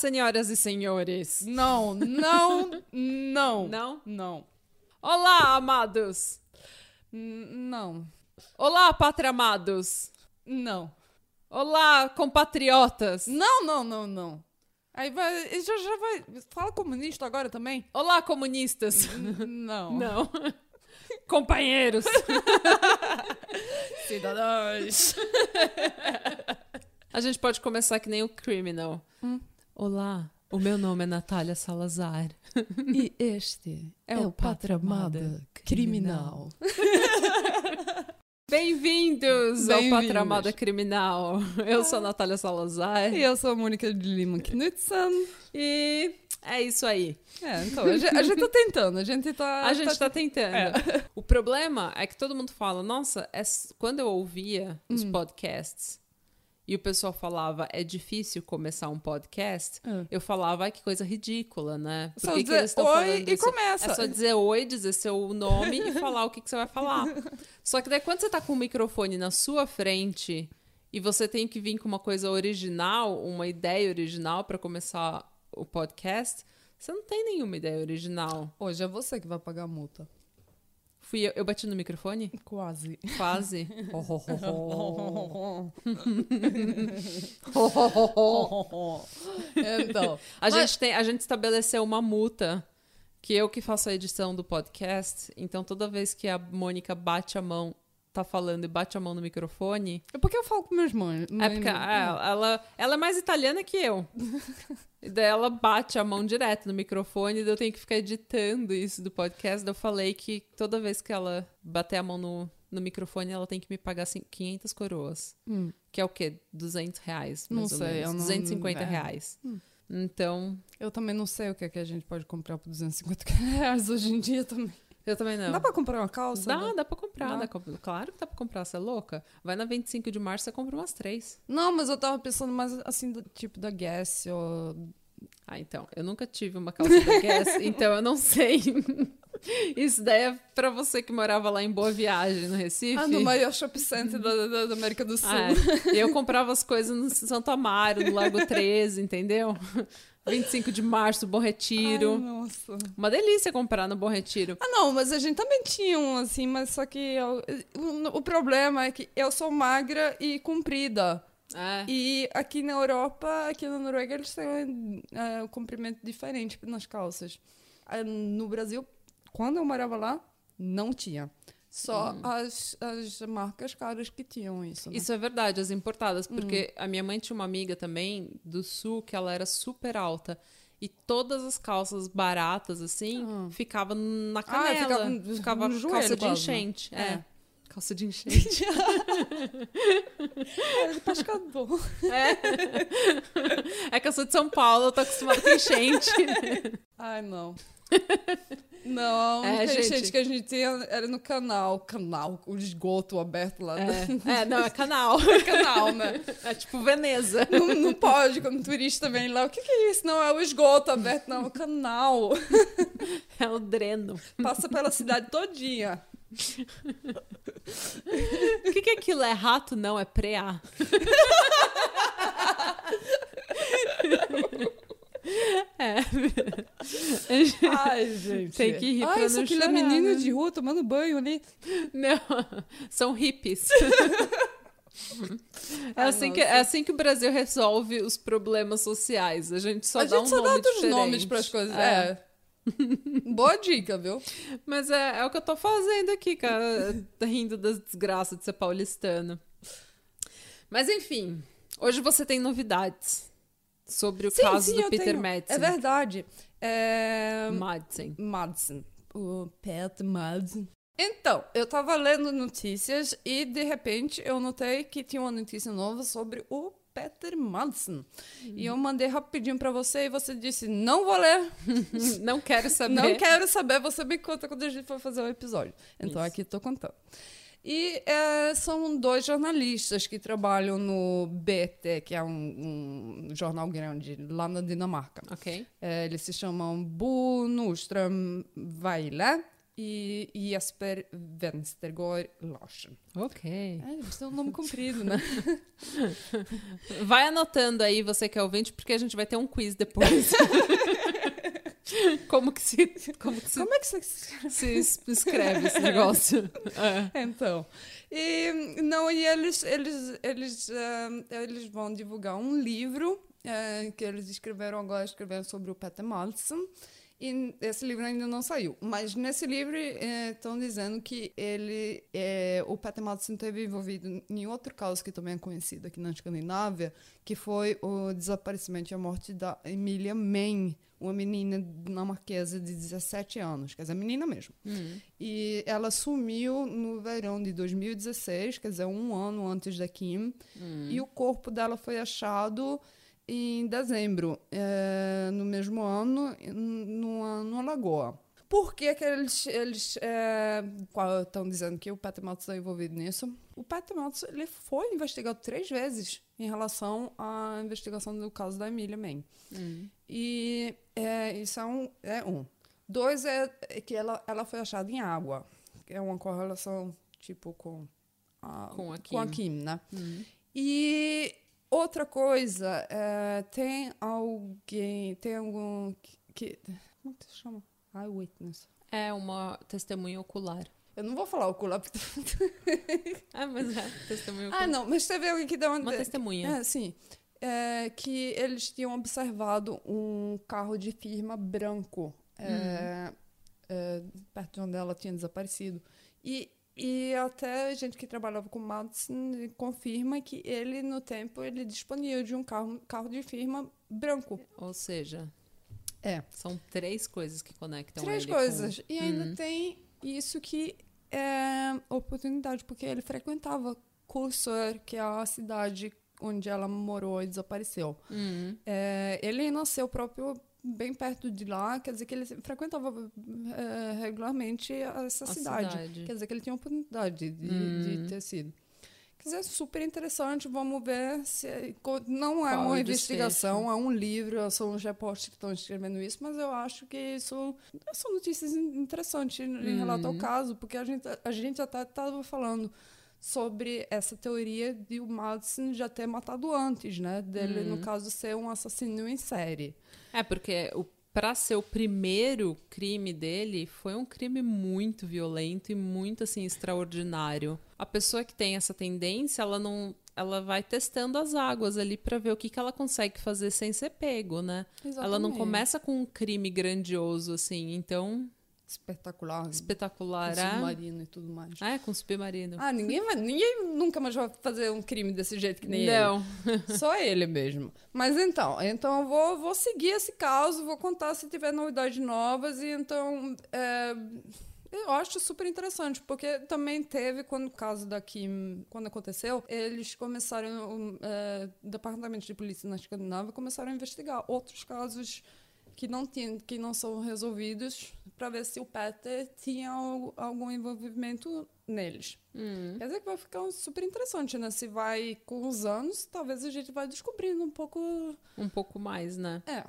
Senhoras e senhores. Não, não, não. Não? Não. Olá, amados. N- Não. Olá, patramados. Não. Olá, compatriotas. Não, não, não, não. Aí vai. Já, já vai. Fala comunista agora também? Olá, comunistas. N- Não. Não. Companheiros. Cidadãos. A gente pode começar que nem o Criminal. Hum. Olá, o meu nome é Natália Salazar. E este é, o o Pátria Amada Criminal. Bem-vindos ao Bem-vindos. Patramada Criminal. Eu sou a Natália Salazar. E eu sou a Mônica de Lima Knudsen. E é isso aí. É, então, a gente, a gente tá tentando, a gente tá. A gente tá tentando. É. O problema é que todo mundo fala, nossa, é quando eu ouvia os Hum. podcasts e o pessoal falava, é difícil começar um podcast, É. eu falava, ai, que coisa ridícula, né? Por Só que que dizer eles estão oi falando e isso? começa. É só dizer oi, dizer seu nome e falar o que, que você vai falar. Só que daí quando você tá com o microfone na sua frente e você tem que vir com uma coisa original, uma ideia original pra começar o podcast, você não tem nenhuma ideia original. Hoje é você que vai pagar a multa. Fui eu, eu bati no microfone? Quase. Quase. então. A Mas- gente, tem, a gente estabeleceu uma multa que eu que faço a edição do podcast. Então, toda vez que a Mônica bate a mão, tá falando e bate a mão no microfone, É porque eu falo com meus mães. é porque é, ela, ela é mais italiana que eu. E daí ela bate a mão direto no microfone, daí eu tenho que ficar editando isso do podcast. Daí eu falei que toda vez que ela bater a mão no, no microfone, ela tem que me pagar cin- 500 coroas. Hum. Que é o quê? 200 reais, Não mais ou sei, menos. eu não- 250 é. reais. Hum. Então, Eu também não sei o que, é que a gente pode comprar por 250 reais hoje em dia também. Eu também não. Dá pra comprar uma calça? Dá, né? dá pra comprar. Dá. dá Claro que dá pra comprar, você é louca? Vai na 25 de março, você compra umas três. Não, mas eu tava pensando mais assim, do tipo da Guess ou... Ah, então. Eu nunca tive uma calça da Guess, então eu não sei. Isso daí é pra você que morava lá em Boa Viagem, no Recife. Ah, no maior shopping center da, da, da América do Sul. Ah, é. E eu comprava as coisas no Santo Amaro, no Lago 13, entendeu? 25 de março, Bom Ai, Retiro. nossa. Uma delícia comprar no Bom Retiro. Ah, não, mas a gente também tinha um assim, mas só que eu- o, o problema é que eu sou magra e comprida. É. E aqui na Europa, aqui na Noruega, eles têm é, um comprimento diferente nas calças. Ah, No Brasil, quando eu morava lá, não tinha. Só as, as marcas caras que tinham isso. né? Isso é verdade, as importadas, Hum. porque a minha mãe tinha uma amiga também do sul que ela era super alta. E todas as calças baratas, assim, Ah. ficava na Ah, canela. ficava ficava no joelho calça de quase, né? enchente. É. É. Calça de enchente. Era de pescador. é que eu sou de São Paulo, eu tô acostumada com enchente. Ai, não. Não, É, gente. que a gente tinha era no canal. Canal, o esgoto aberto lá. É, é não, é canal. No canal, né? É tipo Veneza. Não, não pode, quando o turista vem lá, o que, que é isso? Não, é o esgoto aberto, não, é o canal. É o dreno. Passa pela cidade todinha. O que, que é aquilo? É rato? Não, é preá. É. Ai, gente. Tem que rir Ai, pra isso não aquilo é menino né? de rua tomando banho ali. Não, são hippies. É assim, que, é assim que o Brasil resolve os problemas sociais. A gente só a dá gente um só dá nome outros diferente. nomes pras coisas. É. Boa dica, viu? Mas é, é o que eu tô fazendo aqui, cara. rindo das desgraças de ser paulistano. Mas enfim, hoje você tem novidades sobre o caso do eu Peter tenho. Madsen. É verdade. É... Madsen. Madsen. O Pat Madsen. Então, eu tava lendo notícias e de repente eu notei que tinha uma notícia nova sobre o Peter Madsen. E eu mandei rapidinho pra você e você disse: Não vou ler, Não quero saber. não quero saber, você me conta quando a gente for fazer o episódio. Então Isso. aqui tô contando. E é, são dois jornalistas que trabalham no BT, que é um, um jornal grande lá na Dinamarca. Ok. É, eles se chamam Bo Nordström Weile e Jesper Venstergaard Larsen. Ok. É, é um nome comprido, né? Vai anotando aí, você que é ouvinte, porque a gente vai ter um quiz depois. como que se. Como, que se, Como é que você... se escreve esse negócio? É. Então, e, não, e eles, eles, eles, uh, eles vão divulgar um livro uh, que eles escreveram agora, escreveram sobre o Peter Maltson, e esse livro ainda não saiu. Mas nesse livro estão eh, dizendo que ele, eh, o Peter Madsen esteve envolvido em outro caso que também é conhecido aqui na Escandinávia, que foi o desaparecimento e a morte da Emilia Mann, uma menina dinamarquesa de 17 anos, quer dizer, menina mesmo. Uhum. E ela sumiu no verão de 2016, quer dizer, um ano antes da Kim, Uhum. e o corpo dela foi achado em dezembro, é, no mesmo ano, numa, numa lagoa. Por que, que eles eles estão dizendo que o Peter Maltz está envolvido nisso? O Peter Maltz ele foi investigado três vezes em relação à investigação do caso da Emília Mann. Uhum. E é, isso é um, é um. Dois é que ela, ela foi achada em água. que É uma correlação, tipo, com a, Com a com a Kim. Kim, né? Uhum. E outra coisa, é, tem alguém, tem algum que, que- como que se chama? Eyewitness. É uma testemunha ocular. Eu não vou falar ocular. porque- É, mas é testemunha ah, não, mas teve alguém que deu uma... Uma testemunha. É, sim. É, que eles tinham observado um carro de firma branco é, é, perto de onde ela tinha desaparecido. E, e até gente que trabalhava com Madsen confirma que ele, no tempo, ele disponia de um carro, carro de firma branco. Ou seja, É. são três coisas que conectam Três coisas. com... E ainda Uhum. tem isso que é oportunidade, porque ele frequentava Cursor, que é a cidade onde ela morou e desapareceu. Uhum. É, ele nasceu próprio bem perto de lá, quer dizer que ele frequentava é, regularmente essa cidade. cidade. Quer dizer que ele tinha oportunidade de, Hum. de ter sido. Quer dizer, super interessante. Vamos ver se. co- Não é Qual uma investigação, é um livro, são os repórteres que estão escrevendo isso, mas eu acho que isso são notícias in- interessantes em relação ao Uhum. caso, porque a gente, a gente até estava falando sobre essa teoria de o Madsen já ter matado antes, né? Dele, no Uhum. caso, ser um assassino em série. É, porque o, pra ser o primeiro crime dele, foi um crime muito violento e muito, assim, extraordinário. A pessoa que tem essa tendência, ela não... Ela vai testando as águas ali pra ver o que, que ela consegue fazer sem ser pego, né? Ela não Exatamente. começa com um crime grandioso, assim. Então, Espetacular. espetacular. com É, submarino e tudo mais. é com submarino. Ah, ninguém, vai, ninguém nunca mais vai fazer um crime desse jeito que nem não. ele. Só ele mesmo. Mas então, então eu vou, vou seguir esse caso, vou contar se tiver novidades novas. E então, é, eu acho super interessante, porque também teve, quando o caso da Kim, quando aconteceu, eles começaram, um, é, departamentos de polícia na Escandinávia começaram a investigar outros casos que não, tinham, que não são resolvidos para ver se o Peter tinha al- algum envolvimento neles. Hum. Quer dizer que vai ficar super interessante, né? Se vai com os anos, talvez a gente vai descobrindo um pouco. Um pouco mais, né? É.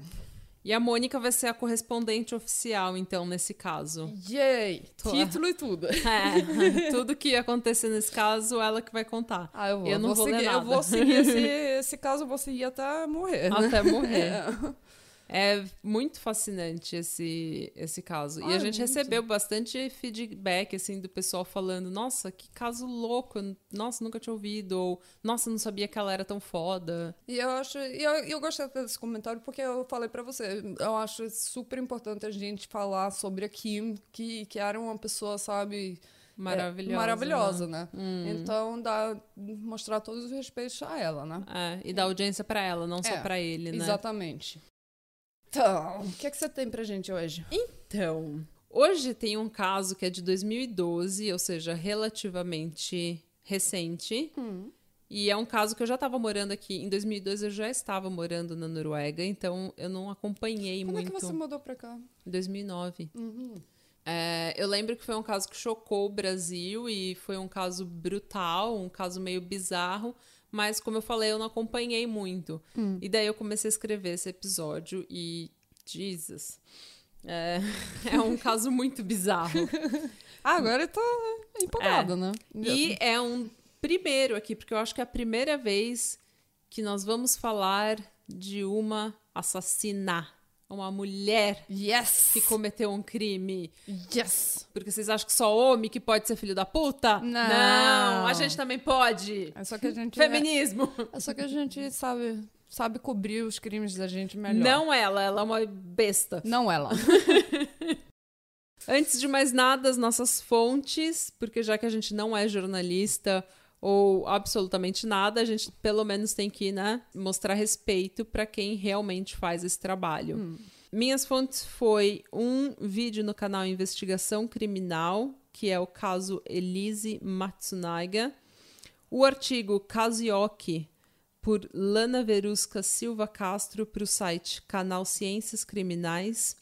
E a Mônica vai ser a correspondente oficial, então, nesse caso. Yay! Tô- Título e tudo. É, tudo que acontecer nesse caso, ela que vai contar. Ah, eu vou. Eu não vou vou seguir, eu vou seguir esse, esse caso, eu vou seguir até morrer. né? Até morrer. É. É muito fascinante esse, esse caso. e Ah, a é gente muito. recebeu bastante feedback, assim, do pessoal falando, nossa, que caso louco, nossa, nunca tinha ouvido, ou nossa, não sabia que ela era tão foda. E eu acho, e eu, eu gostei desse comentário porque eu falei pra você, eu acho super importante a gente falar sobre a Kim, que, que era uma pessoa, sabe, é, Maravilhosa. maravilhosa, né? Hum. Então, dá, mostrar todos os respeitos a ela, né? É, e dar audiência pra ela, não só É, pra ele, né? Exatamente. Então, o que, é que você tem pra gente hoje? Então, hoje tem um caso que é de 2012, ou seja, relativamente recente. E é um caso que eu já estava morando aqui. Em 2012 eu já estava morando na Noruega, então eu não acompanhei Quando muito. é que você mudou pra cá? Em 2009. Uhum. É, eu lembro que foi um caso que chocou o Brasil e foi um caso brutal, um caso meio bizarro. Mas, como eu falei, eu não acompanhei muito. E daí eu comecei a escrever esse episódio e. Jesus. É, é um caso muito bizarro. Ah, agora eu tô empolgada, É. né? E é um primeiro aqui, porque eu acho que é a primeira vez que nós vamos falar de uma assassina, uma mulher Yes! que cometeu um crime. Yes! Porque vocês acham que só homem que pode ser filho da puta? Não. Não, a gente também pode. É só que a gente... Feminismo. É só que a gente sabe, sabe cobrir os crimes da gente melhor. Não ela, ela é uma besta. Não ela. Antes de mais nada, as nossas fontes, porque já que a gente não é jornalista ou absolutamente nada, a gente pelo menos tem que né, mostrar respeito para quem realmente faz esse trabalho. Minhas fontes foi um vídeo no canal Investigação Criminal, que é o caso Elise Matsunaga, o artigo Kazuyoki, por Lana Verusca Silva Castro, para o site Canal Ciências Criminais,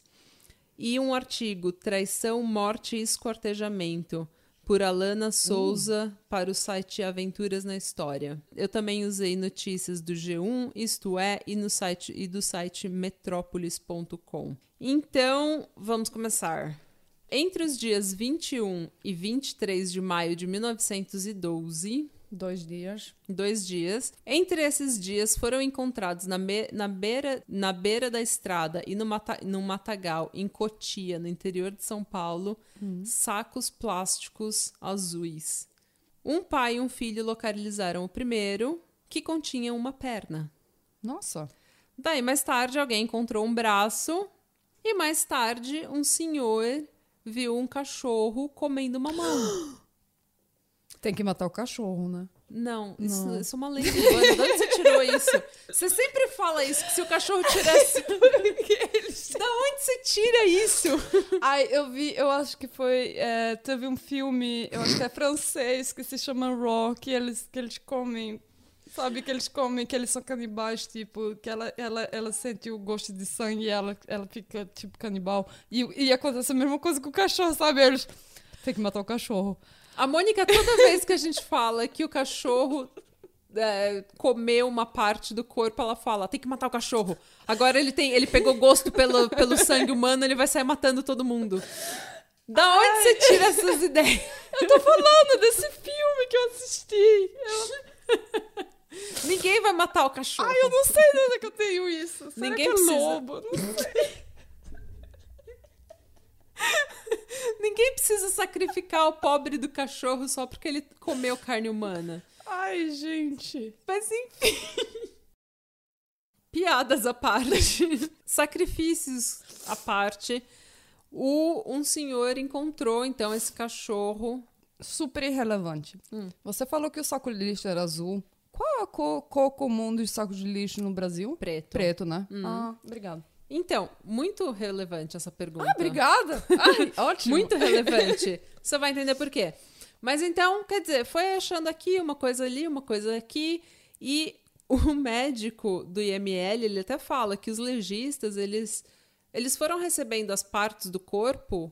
e um artigo Traição, Morte e Esquartejamento, por Alana Souza, para o site Aventuras na História. Eu também usei notícias do G1, isto é, e, no site, e do site metrópolis.com. Então, vamos começar. Entre os dias 21 e 23 de maio de 1912, Dois dias. dois dias. Entre esses dias foram encontrados na, na beira, na beira da estrada e no, mata, no matagal, em Cotia, no interior de São Paulo, sacos plásticos azuis. Um pai e um filho localizaram o primeiro, que continha uma perna. Nossa. Daí, mais tarde, alguém encontrou um braço e mais tarde, um senhor viu um cachorro comendo uma mão. Tem que matar o cachorro, né? Não, isso, Não. isso é uma lenda urbana. De onde você tirou isso? Você sempre fala isso, que se o cachorro tivesse. da onde você tira isso? Ai, eu vi, eu acho que foi. é, teve um filme, eu acho que é francês, que se chama Raw, que eles, que eles comem. Sabe que eles comem, que eles são canibais, tipo, que ela, ela, ela sente o gosto de sangue e ela, ela fica, tipo, canibal. E, e acontece a mesma coisa com o cachorro, sabe? Eles. Tem que matar o cachorro. A Mônica, toda vez que a gente fala que o cachorro é, comeu uma parte do corpo, ela fala: tem que matar o cachorro. Agora ele tem, ele pegou gosto pelo, pelo sangue humano, ele vai sair matando todo mundo. Da onde você tira essas ideias? Eu tô falando desse filme que eu assisti. Eu, Ninguém vai matar o cachorro. ai, eu não sei de onde é que eu tenho isso. Será Ninguém que é precisa. lobo? Não sei. Ninguém precisa sacrificar o pobre do cachorro só porque ele comeu carne humana. Ai, gente. Mas enfim. Piadas à parte. Sacrifícios à parte. O, um senhor encontrou, então, esse cachorro. super irrelevante. Hum. Você falou que o saco de lixo era azul. Qual é a cor, cor comum dos sacos de lixo no Brasil? Preto. Preto, né? Hum. Ah, obrigado. Então, muito relevante essa pergunta. Ah, obrigada. Ai, ótimo. Muito relevante. Você vai entender por quê. Mas então, quer dizer, foi achando aqui uma coisa ali, uma coisa aqui, e o médico do IML, ele até fala que os legistas, eles, eles foram recebendo as partes do corpo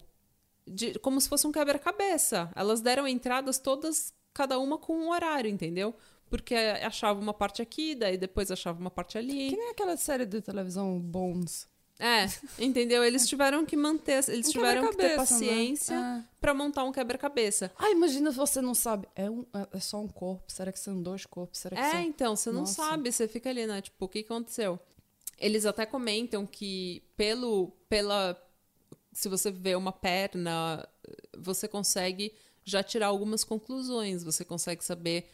de- como se fosse um quebra-cabeça. Elas deram entradas todas, cada uma com um horário, entendeu? Porque achava uma parte aqui, daí depois achava uma parte ali. Que nem aquela série de televisão Bones. É, entendeu? Eles tiveram que manter, eles Um tiveram que ter né? paciência É. pra montar um quebra-cabeça. Ah, imagina se você não sabe. É, um, é- é só um corpo? Será que são dois corpos? Será que É, são... então, você não Nossa. sabe, você fica ali, né? Tipo, o que aconteceu? Eles até comentam que pelo pela se você vê uma perna, você consegue já tirar algumas conclusões, você consegue saber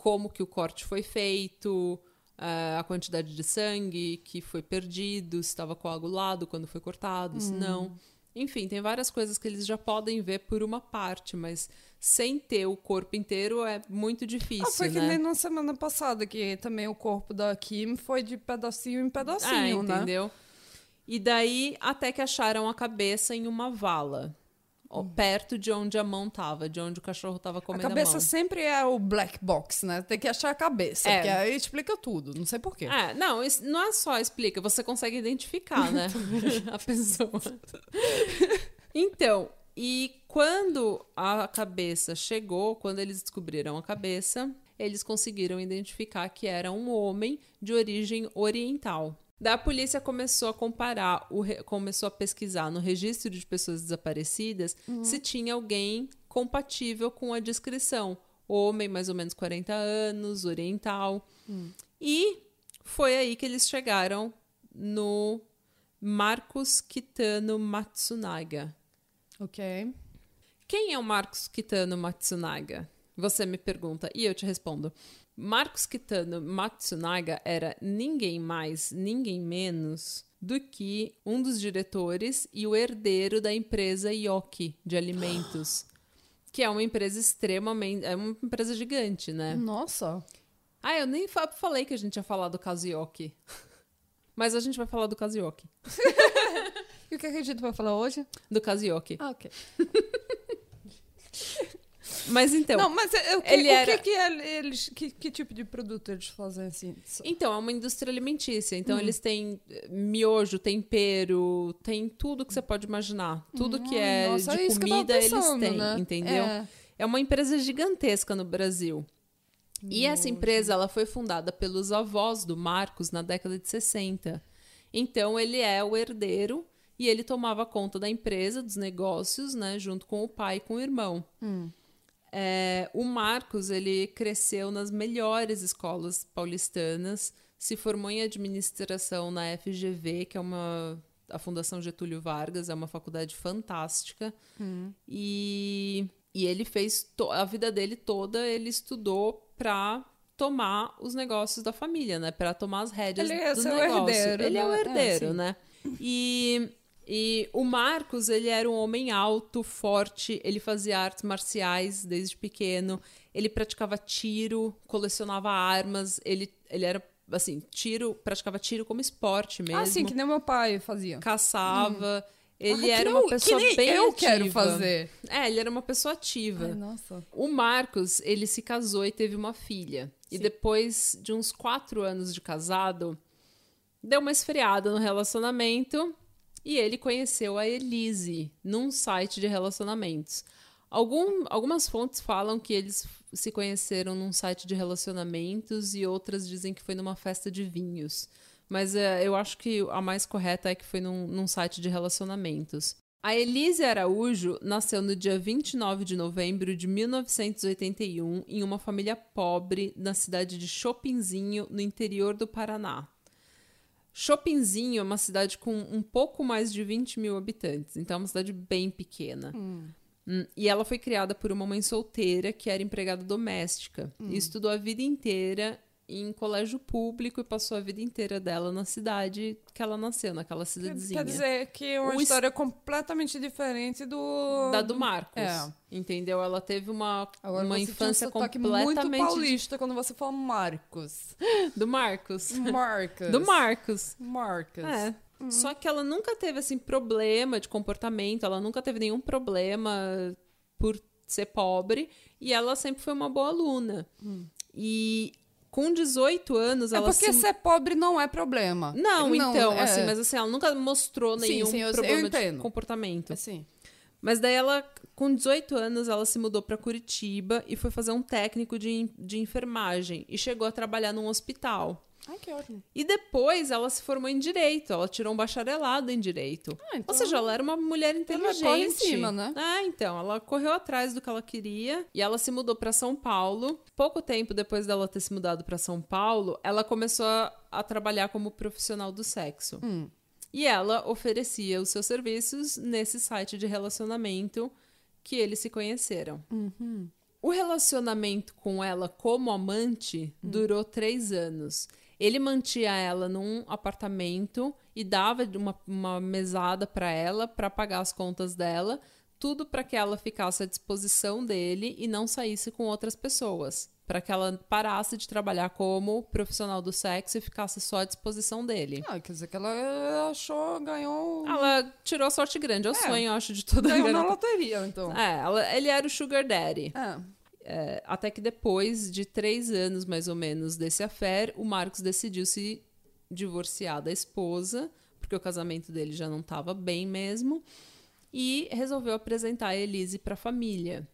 como que o corte foi feito, eh, a quantidade de sangue que foi perdido, se estava coagulado quando foi cortado, se não. Enfim, tem várias coisas que eles já podem ver por uma parte, mas sem ter o corpo inteiro é muito difícil, Ah, foi que né? nem na semana passada, que também o corpo da Kim foi de pedacinho em pedacinho, Ah, né? entendeu? E daí, até que acharam a cabeça em uma vala. Ó, Perto de onde a mão tava, de onde o cachorro tava A comendo a, cabeça mão. sempre é o black box, né? Tem que achar a cabeça, É. porque aí explica tudo. Não sei porquê. É, não, isso não é só explica, você consegue identificar, né? a pessoa. Então, e quando a cabeça chegou, quando eles descobriram a cabeça, eles conseguiram identificar que era um homem de origem oriental. Da polícia começou a comparar, re- começou a pesquisar no registro de pessoas desaparecidas se tinha alguém compatível com a descrição. Homem, mais ou menos 40 anos, oriental. E foi aí que eles chegaram no Marcos Kitano Matsunaga. Ok. Quem é o Marcos Kitano Matsunaga? Você me pergunta e eu te respondo. Marcos Kitano Matsunaga era ninguém mais, ninguém menos do que um dos diretores e o herdeiro da empresa Yoki de alimentos, que é uma empresa extremamente, é uma empresa gigante, né? Nossa. Ah, eu nem fa- falei que a gente ia falar do caso Yoki. Mas a gente vai falar do caso Yoki. E o que a gente vai falar hoje? Do caso Yoki. Ah, ok. Mas então, não, mas é- o que, ele o era- que, que é- eles. Que, que tipo de produto eles fazem assim? Então, é uma indústria alimentícia. Então, Hum. eles têm eh, miojo, tempero, tem tudo que você pode imaginar. Tudo que é Nossa, de é comida, eles pensando, têm, né? entendeu? É. É uma empresa gigantesca no Brasil. E essa empresa, ela foi fundada pelos avós do Marcos na década de 60. Então, ele é o herdeiro e ele tomava conta da empresa, dos negócios, né? Junto com o pai e com o irmão. É, o Marcos, ele cresceu nas melhores escolas paulistanas, se formou em administração na FGV, que é uma a Fundação Getúlio Vargas, é uma faculdade fantástica. E, e ele fez to- a vida dele toda, ele estudou para tomar os negócios da família, né? Para tomar as rédeas Ele é do seu negócio. herdeiro, ele é o né? É, herdeiro, sim. né? E e o Marcos, ele era um homem alto, forte, ele fazia artes marciais desde pequeno, ele praticava tiro, colecionava armas, ele, ele era, assim, tiro, praticava tiro como esporte mesmo. Ah, sim, que nem meu pai fazia. Caçava, ele Ah, era uma pessoa que nem bem eu ativa. quero fazer. É, ele era uma pessoa ativa. Ai, nossa. O Marcos, ele se casou e teve uma filha. E Sim. depois de uns quatro anos de casado, deu uma esfriada no relacionamento e ele conheceu a Elise num site de relacionamentos. Algum- algumas fontes falam que eles se conheceram num site de relacionamentos e outras dizem que foi numa festa de vinhos. Mas é, eu acho que a mais correta é que foi num, num site de relacionamentos. A Elise Araújo nasceu no dia 29 de novembro de 1981 em uma família pobre na cidade de Chopinzinho, no interior do Paraná. Chopinzinho é uma cidade com um pouco mais de 20 mil habitantes, então é uma cidade bem pequena. Hum, E ela foi criada por uma mãe solteira que era empregada doméstica. E estudou a vida inteira em colégio público e passou a vida inteira dela na cidade que ela nasceu, naquela cidadezinha. quer dizer que é uma O história completamente diferente do. da do Marcos. É. Entendeu? Ela teve uma, Agora uma você tinha infância sotaque muito completamente paulista quando você fala Marcos. do Marcos. Marcos. Do Marcos. Marcos. É. Só que ela nunca teve assim problema de comportamento, ela nunca teve nenhum problema por ser pobre e ela sempre foi uma boa aluna. E com 18 anos É ela porque se ser pobre não é problema. Não, então, é. assim, mas assim, ela nunca mostrou Sim, nenhum sim, eu- eu problema de entendo. comportamento. Assim. Mas daí ela, com 18 anos, ela se mudou para Curitiba e foi fazer um técnico de, de enfermagem e chegou a trabalhar num hospital. Ai, que ótimo. E depois ela se formou em direito, ela tirou um bacharelado em direito. Ah, então Ou seja, ela era uma mulher inteligente. corre em cima, né? É, então, ela correu atrás do que ela queria e ela se mudou para São Paulo. Pouco tempo depois dela ter se mudado para São Paulo, ela começou a, a trabalhar como profissional do sexo. Hum. E ela oferecia os seus serviços nesse site de relacionamento que eles se conheceram. Uhum. O relacionamento com ela como amante Hum. durou três anos. Ele mantinha ela num apartamento e dava uma, uma mesada para ela para pagar as contas dela, tudo para que ela ficasse à disposição dele e não saísse com outras pessoas, para que ela parasse de trabalhar como profissional do sexo e ficasse só à disposição dele. Ah, quer dizer que ela achou, ganhou. Ela tirou sorte grande, é o É. sonho, eu acho, de toda ganhou na garota. loteria, então. É, ela- ele era o sugar daddy. É. É, até que depois de três anos, mais ou menos, desse affair, o Marcos decidiu se divorciar da esposa, porque o casamento dele já não estava bem mesmo, e resolveu apresentar a Elise para a família.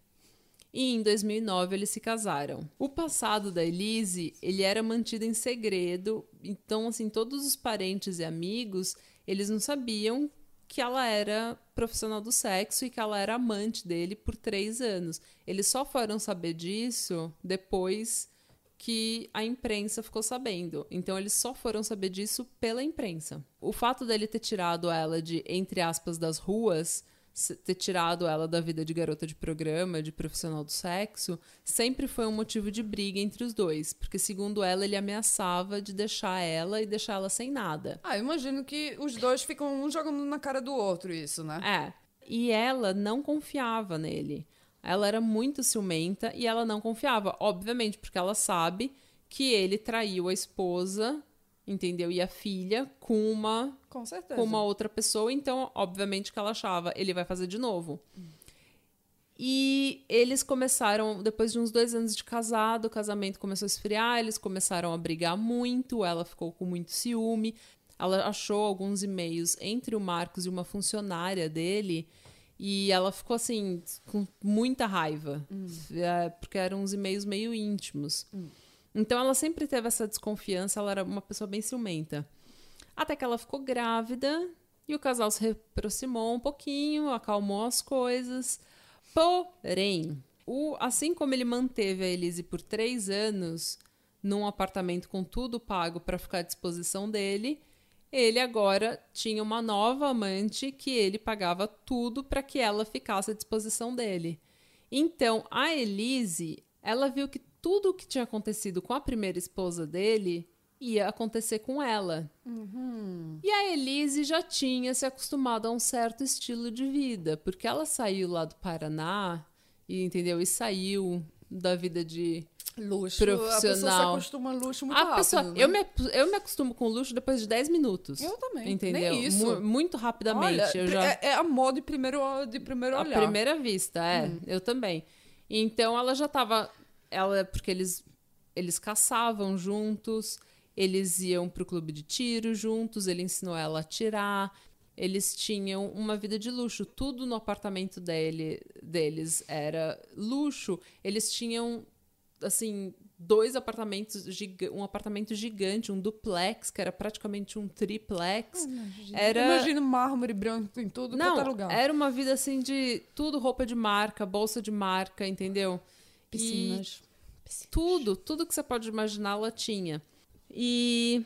e em 2009 eles se casaram. O passado da Elise, ele era mantido em segredo, então assim, todos os parentes e amigos, eles não sabiam que ela era profissional do sexo e que ela era amante dele por três anos. Eles só foram saber disso depois que a imprensa ficou sabendo. Então eles só foram saber disso pela imprensa. O fato dele ter tirado ela de, entre aspas, das ruas ter tirado ela da vida de garota de programa, de profissional do sexo, sempre foi um motivo de briga entre os dois. Porque, segundo ela, ele ameaçava de deixar ela e deixar ela sem nada. Ah, eu imagino que os dois ficam um jogando na cara do outro, isso, né? É. E ela não confiava nele. Ela era muito ciumenta e ela não confiava, obviamente, porque ela sabe que ele traiu a esposa entendeu? E a filha com uma com, certeza. com uma outra pessoa, então obviamente que ela achava, ele vai fazer de novo. Hum. E eles começaram, depois de uns dois anos de casado, o casamento começou a esfriar, eles começaram a brigar muito, ela ficou com muito ciúme. Ela achou alguns e-mails entre o Marcos e uma funcionária dele, e ela ficou assim, com muita raiva, hum. é, porque eram uns e-mails meio íntimos. Hum. Então ela sempre teve essa desconfiança, ela era uma pessoa bem ciumenta. Até que ela ficou grávida e o casal se aproximou um pouquinho, acalmou as coisas. Porém, o, assim como ele manteve a Elise por três anos num apartamento com tudo pago para ficar à disposição dele, ele agora tinha uma nova amante que ele pagava tudo para que ela ficasse à disposição dele. Então, a Elise, ela viu que tudo o que tinha acontecido com a primeira esposa dele ia acontecer com ela. Uhum. E a Elise já tinha se acostumado a um certo estilo de vida, porque ela saiu lá do Paraná e entendeu e saiu da vida de luxo. Profissional. A pessoa se acostuma a luxo muito a rápido. Pessoa, né? eu, me, eu me acostumo com luxo depois de 10 minutos. Eu também. Entendeu? Nem isso. muito rapidamente. Olha, eu já... é, é amor de primeiro, de primeiro olhar. À primeira vista, é. Hum. Eu também. Então ela já estava ela porque eles eles caçavam juntos, eles iam pro clube de tiro juntos, ele ensinou ela a tirar. Eles tinham uma vida de luxo, tudo no apartamento dele, deles era luxo. Eles tinham assim, dois apartamentos, um apartamento gigante, um duplex, que era praticamente um triplex. Imagina, era Imagina mármore branco em tudo Não, é lugar. Era uma vida assim de tudo roupa de marca, bolsa de marca, entendeu? Piscinas. Piscinas. Tudo, tudo que você pode imaginar, ela tinha. E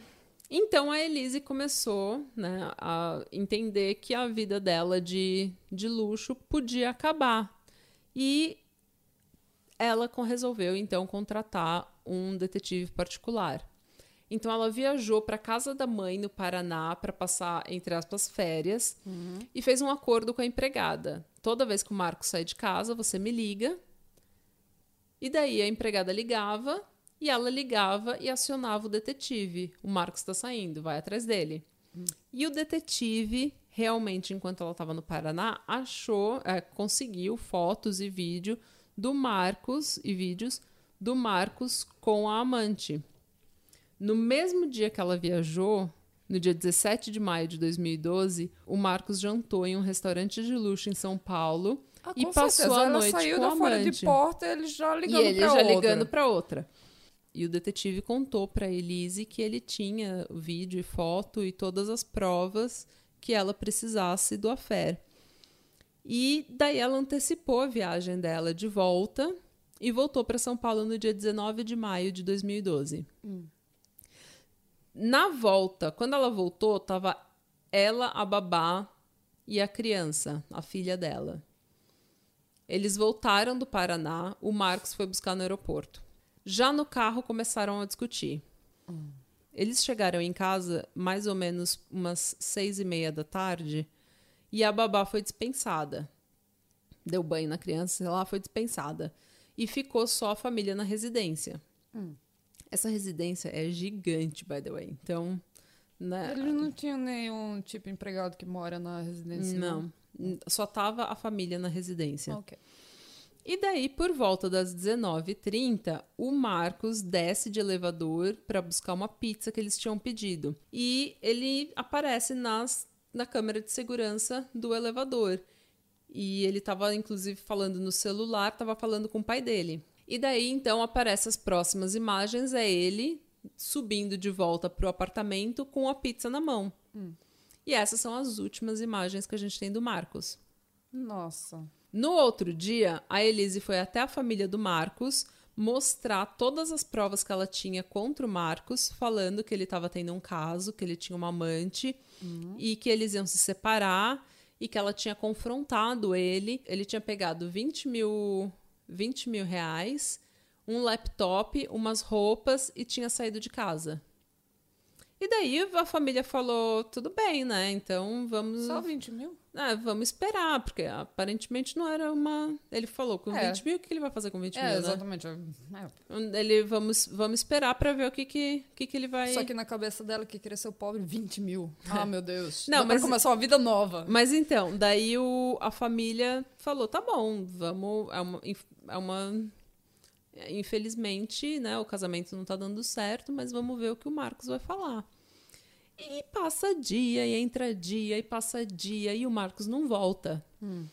então a Elise começou né, a entender que a vida dela de, de luxo podia acabar. E ela resolveu então contratar um detetive particular. Então ela viajou para casa da mãe no Paraná para passar entre aspas férias uhum. e fez um acordo com a empregada. Toda vez que o Marco sair de casa, você me liga e daí a empregada ligava e ela ligava e acionava o detetive. O Marcos está saindo, vai atrás dele. Hum. E o detetive, realmente, enquanto ela estava no Paraná, achou, é, conseguiu fotos e vídeo do Marcos e vídeos do Marcos com a amante. No mesmo dia que ela viajou, no dia 17 de maio de 2012, o Marcos jantou em um restaurante de luxo em São Paulo ah, e passou certeza. a ela noite saiu com da a fora amante. de porta, ele já ligando e ele pra já outra. ligando para outra. E o detetive contou para Elise que ele tinha o vídeo e foto e todas as provas que ela precisasse do affair. E daí ela antecipou a viagem dela de volta e voltou para São Paulo no dia 19 de maio de 2012. Hum. Na volta, quando ela voltou, tava ela, a babá e a criança, a filha dela. Eles voltaram do Paraná, o Marcos foi buscar no aeroporto. Já no carro começaram a discutir. Hum. Eles chegaram em casa mais ou menos umas seis e meia da tarde e a babá foi dispensada. Deu banho na criança, sei lá, foi dispensada. E ficou só a família na residência. Hum. Essa residência é gigante, by the way. Então. Né, Eles não tinham nenhum tipo de empregado que mora na residência? Não. não? Só tava a família na residência. Ok. E daí, por volta das 19h30, o Marcos desce de elevador para buscar uma pizza que eles tinham pedido. E ele aparece nas, na câmera de segurança do elevador. E ele estava, inclusive, falando no celular, estava falando com o pai dele. E daí, então, aparecem as próximas imagens, é ele subindo de volta para o apartamento com a pizza na mão. Hum. E essas são as últimas imagens que a gente tem do Marcos. Nossa. No outro dia, a Elise foi até a família do Marcos mostrar todas as provas que ela tinha contra o Marcos, falando que ele estava tendo um caso, que ele tinha uma amante uhum. e que eles iam se separar e que ela tinha confrontado ele. Ele tinha pegado 20 mil, 20 mil reais, um laptop, umas roupas e tinha saído de casa. E daí a família falou: tudo bem, né? Então vamos. Só 20 mil? Ah, vamos esperar, porque aparentemente não era uma. Ele falou com é. 20 mil, o que ele vai fazer com 20 é, mil? Né? Exatamente. É. Ele vamos, vamos esperar para ver o que, que, que, que ele vai. Só que na cabeça dela que queria ser o pobre 20 mil. Ah, meu Deus. Não, Dá mas começar uma vida nova. Mas então, daí o, a família falou: tá bom, vamos. É uma, é uma infelizmente, né, o casamento não tá dando certo, mas vamos ver o que o Marcos vai falar. E passa dia, e entra dia, e passa dia, e o Marcos não volta. Hum.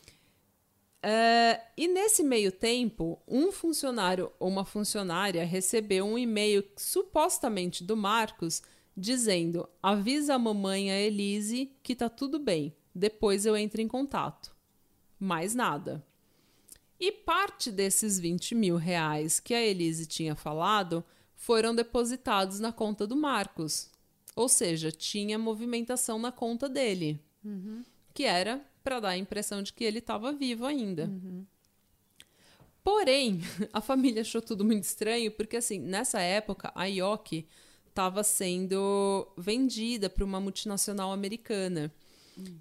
É, e nesse meio tempo, um funcionário ou uma funcionária recebeu um e-mail supostamente do Marcos dizendo: avisa a mamãe, a Elise, que tá tudo bem. Depois eu entro em contato. Mais nada. E parte desses 20 mil reais que a Elise tinha falado foram depositados na conta do Marcos. Ou seja, tinha movimentação na conta dele, uhum. que era para dar a impressão de que ele estava vivo ainda. Uhum. Porém, a família achou tudo muito estranho, porque assim, nessa época, a Yoki estava sendo vendida para uma multinacional americana.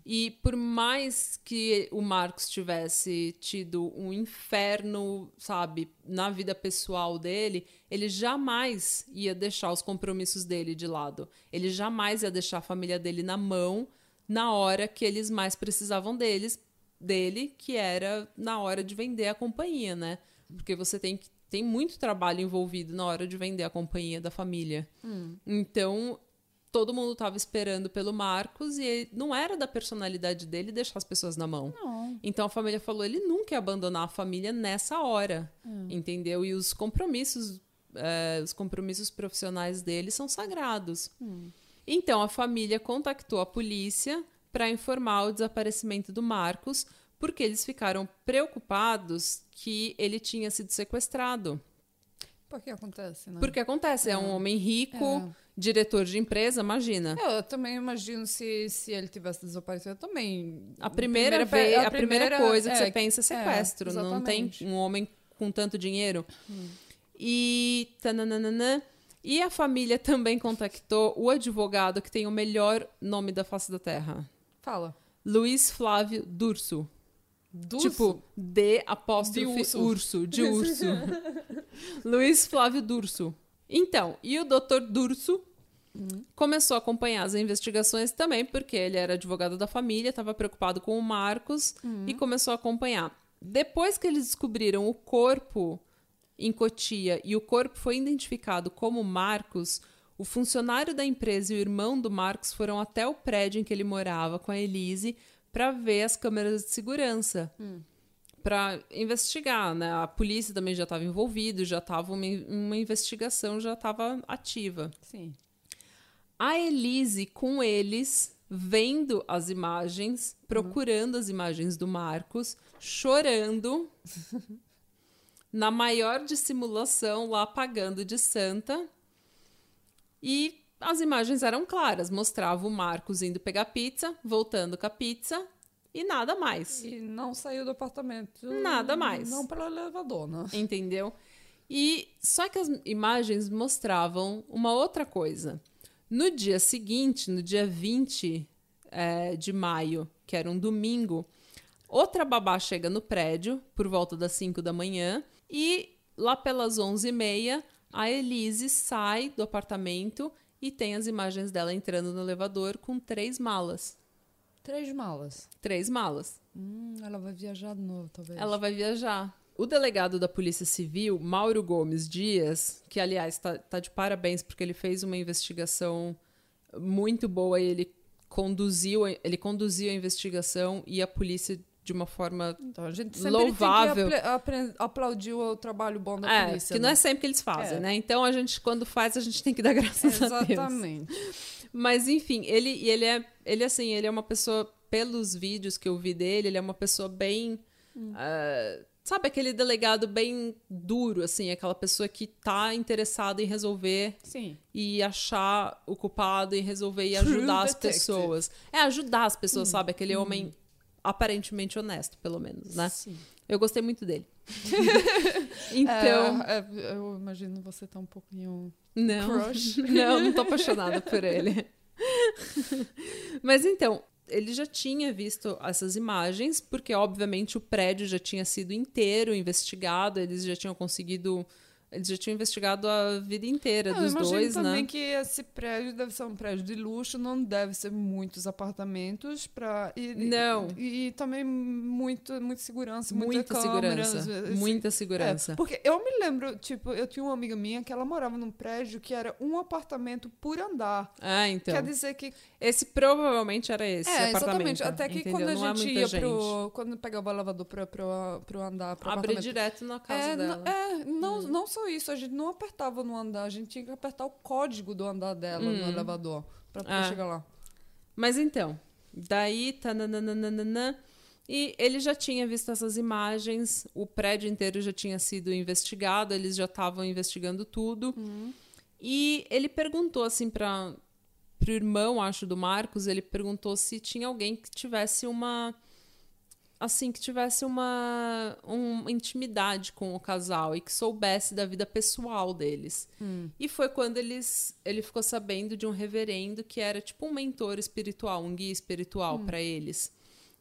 E por mais que o Marcos tivesse tido um inferno, sabe, na vida pessoal dele, ele jamais ia deixar os compromissos dele de lado. Ele jamais ia deixar a família dele na mão na hora que eles mais precisavam deles, dele, que era na hora de vender a companhia, né? Porque você tem que tem muito trabalho envolvido na hora de vender a companhia da família. Hum. Então, todo mundo estava esperando pelo Marcos e não era da personalidade dele deixar as pessoas na mão. Não. Então a família falou: ele nunca ia abandonar a família nessa hora, hum. entendeu? E os compromissos, é, os compromissos profissionais dele são sagrados. Hum. Então a família contactou a polícia para informar o desaparecimento do Marcos, porque eles ficaram preocupados que ele tinha sido sequestrado. Porque acontece, né? Porque acontece, é, é um homem rico. É diretor de empresa, imagina. Eu também imagino se, se ele tivesse desaparecido também. A primeira, primeira vez, a, a primeira, primeira, coisa que é, você pensa é sequestro. É, não tem um homem com tanto dinheiro. Hum. E. Tananana, e a família também contactou o advogado que tem o melhor nome da face da Terra. Fala. Luiz Flávio Durso. Durso? Tipo, D apóstrofe de urso. urso, de urso. Luiz Flávio Durso. Então, e o doutor Durso uhum. começou a acompanhar as investigações também, porque ele era advogado da família, estava preocupado com o Marcos uhum. e começou a acompanhar. Depois que eles descobriram o corpo em Cotia e o corpo foi identificado como Marcos, o funcionário da empresa e o irmão do Marcos foram até o prédio em que ele morava com a Elise para ver as câmeras de segurança. Hum para investigar, né? A polícia também já estava envolvida, já estava uma, uma investigação já estava ativa. Sim. A Elise com eles vendo as imagens, procurando uhum. as imagens do Marcos, chorando, na maior dissimulação, lá pagando de santa. E as imagens eram claras, mostrava o Marcos indo pegar pizza, voltando com a pizza, e nada mais. E não saiu do apartamento. Nada mais. Não para elevador, né? Entendeu? E só que as imagens mostravam uma outra coisa. No dia seguinte, no dia 20 é, de maio, que era um domingo, outra babá chega no prédio por volta das 5 da manhã e lá pelas 11h30 a Elise sai do apartamento e tem as imagens dela entrando no elevador com três malas. Três malas. Três malas. Hum, ela vai viajar de novo, talvez. Ela vai viajar. O delegado da Polícia Civil, Mauro Gomes Dias, que aliás está tá de parabéns porque ele fez uma investigação muito boa e ele conduziu, ele conduziu a investigação e a polícia de uma forma Então a gente sempre Louvável. tem que apl- apre- aplaudir o trabalho bom da é, polícia. que não né? é sempre que eles fazem, É. né? Então a gente quando faz a gente tem que dar graças a Deus. Exatamente. Mas enfim, ele ele é ele assim, ele é uma pessoa pelos vídeos que eu vi dele, ele é uma pessoa bem ah, sabe aquele delegado bem duro assim, aquela pessoa que tá interessada em resolver Sim. e achar o culpado e resolver e True ajudar as detective. pessoas. É ajudar as pessoas, sabe? Aquele homem aparentemente honesto, pelo menos, né? Sim. Eu gostei muito dele. então, É, é, eu imagino você tá um pouquinho não. crush. Não, não tô apaixonada por ele. Mas então, ele já tinha visto essas imagens, porque obviamente o prédio já tinha sido inteiro investigado, eles já tinham conseguido. Eles já tinham investigado a vida inteira Eu dos imagino dois, também né? que esse prédio deve ser um prédio de luxo, não deve ser muitos apartamentos para e, e- Não. E, também muito muita segurança, muita, Muita câmera, segurança. assim, Muita É, segurança. porque eu me lembro, tipo, eu tinha uma amiga minha que ela morava num prédio que era um apartamento por andar. Ah, então. Quer dizer que Esse provavelmente era esse é, apartamento. exatamente. Até que entendeu? quando a Não é gente ia gente. pro. Quando pegava o elevador pro, pro, pro andar, pro Abre direto na casa É, dela. Hum. é, não, não só isso, a gente não apertava no andar, a gente tinha que apertar o código do andar dela no elevador pra poder Ah. chegar lá. Mas então, daí, tananana, e ele já tinha visto essas imagens, o prédio inteiro já tinha sido investigado, eles já estavam investigando tudo. E ele perguntou assim para pro irmão, acho, do Marcos, ele perguntou se tinha alguém que tivesse uma assim, que tivesse uma, uma intimidade com o casal e que soubesse da vida pessoal deles. E foi quando eles, ele ficou sabendo de um reverendo que era tipo um mentor espiritual, um guia espiritual para eles.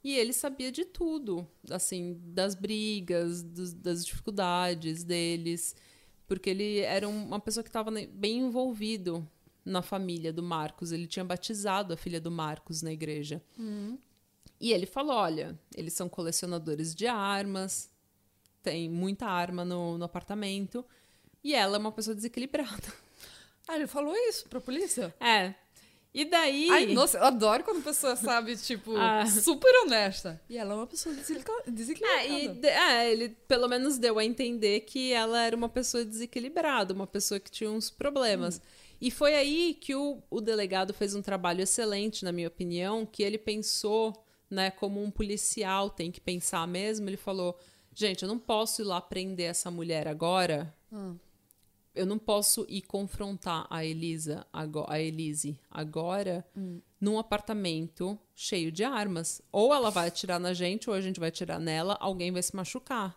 E ele sabia de tudo, assim, das brigas, dos- das dificuldades deles, porque ele era um- uma pessoa que estava bem envolvido na família do Marcos. Ele tinha batizado a filha do Marcos na igreja. E ele falou: olha, eles são colecionadores de armas, tem muita arma no, no apartamento, e ela é uma pessoa desequilibrada. Ah, ele falou isso pra polícia? É. E daí. Ai, nossa, eu adoro quando a pessoa sabe, tipo, Ah. super honesta. E ela é uma pessoa desequilibra- É, desequilibrada. e de- é, ele pelo menos deu a entender que ela era uma pessoa desequilibrada, uma pessoa que tinha uns problemas. E foi aí que o, o delegado fez um trabalho excelente, na minha opinião, que ele pensou, né, como um policial tem que pensar mesmo. Ele falou: gente, eu não posso ir lá prender essa mulher agora. Eu não posso ir confrontar a Elisa, a Elise agora num apartamento cheio de armas. Ou ela vai atirar na gente, ou a gente vai atirar nela, alguém vai se machucar.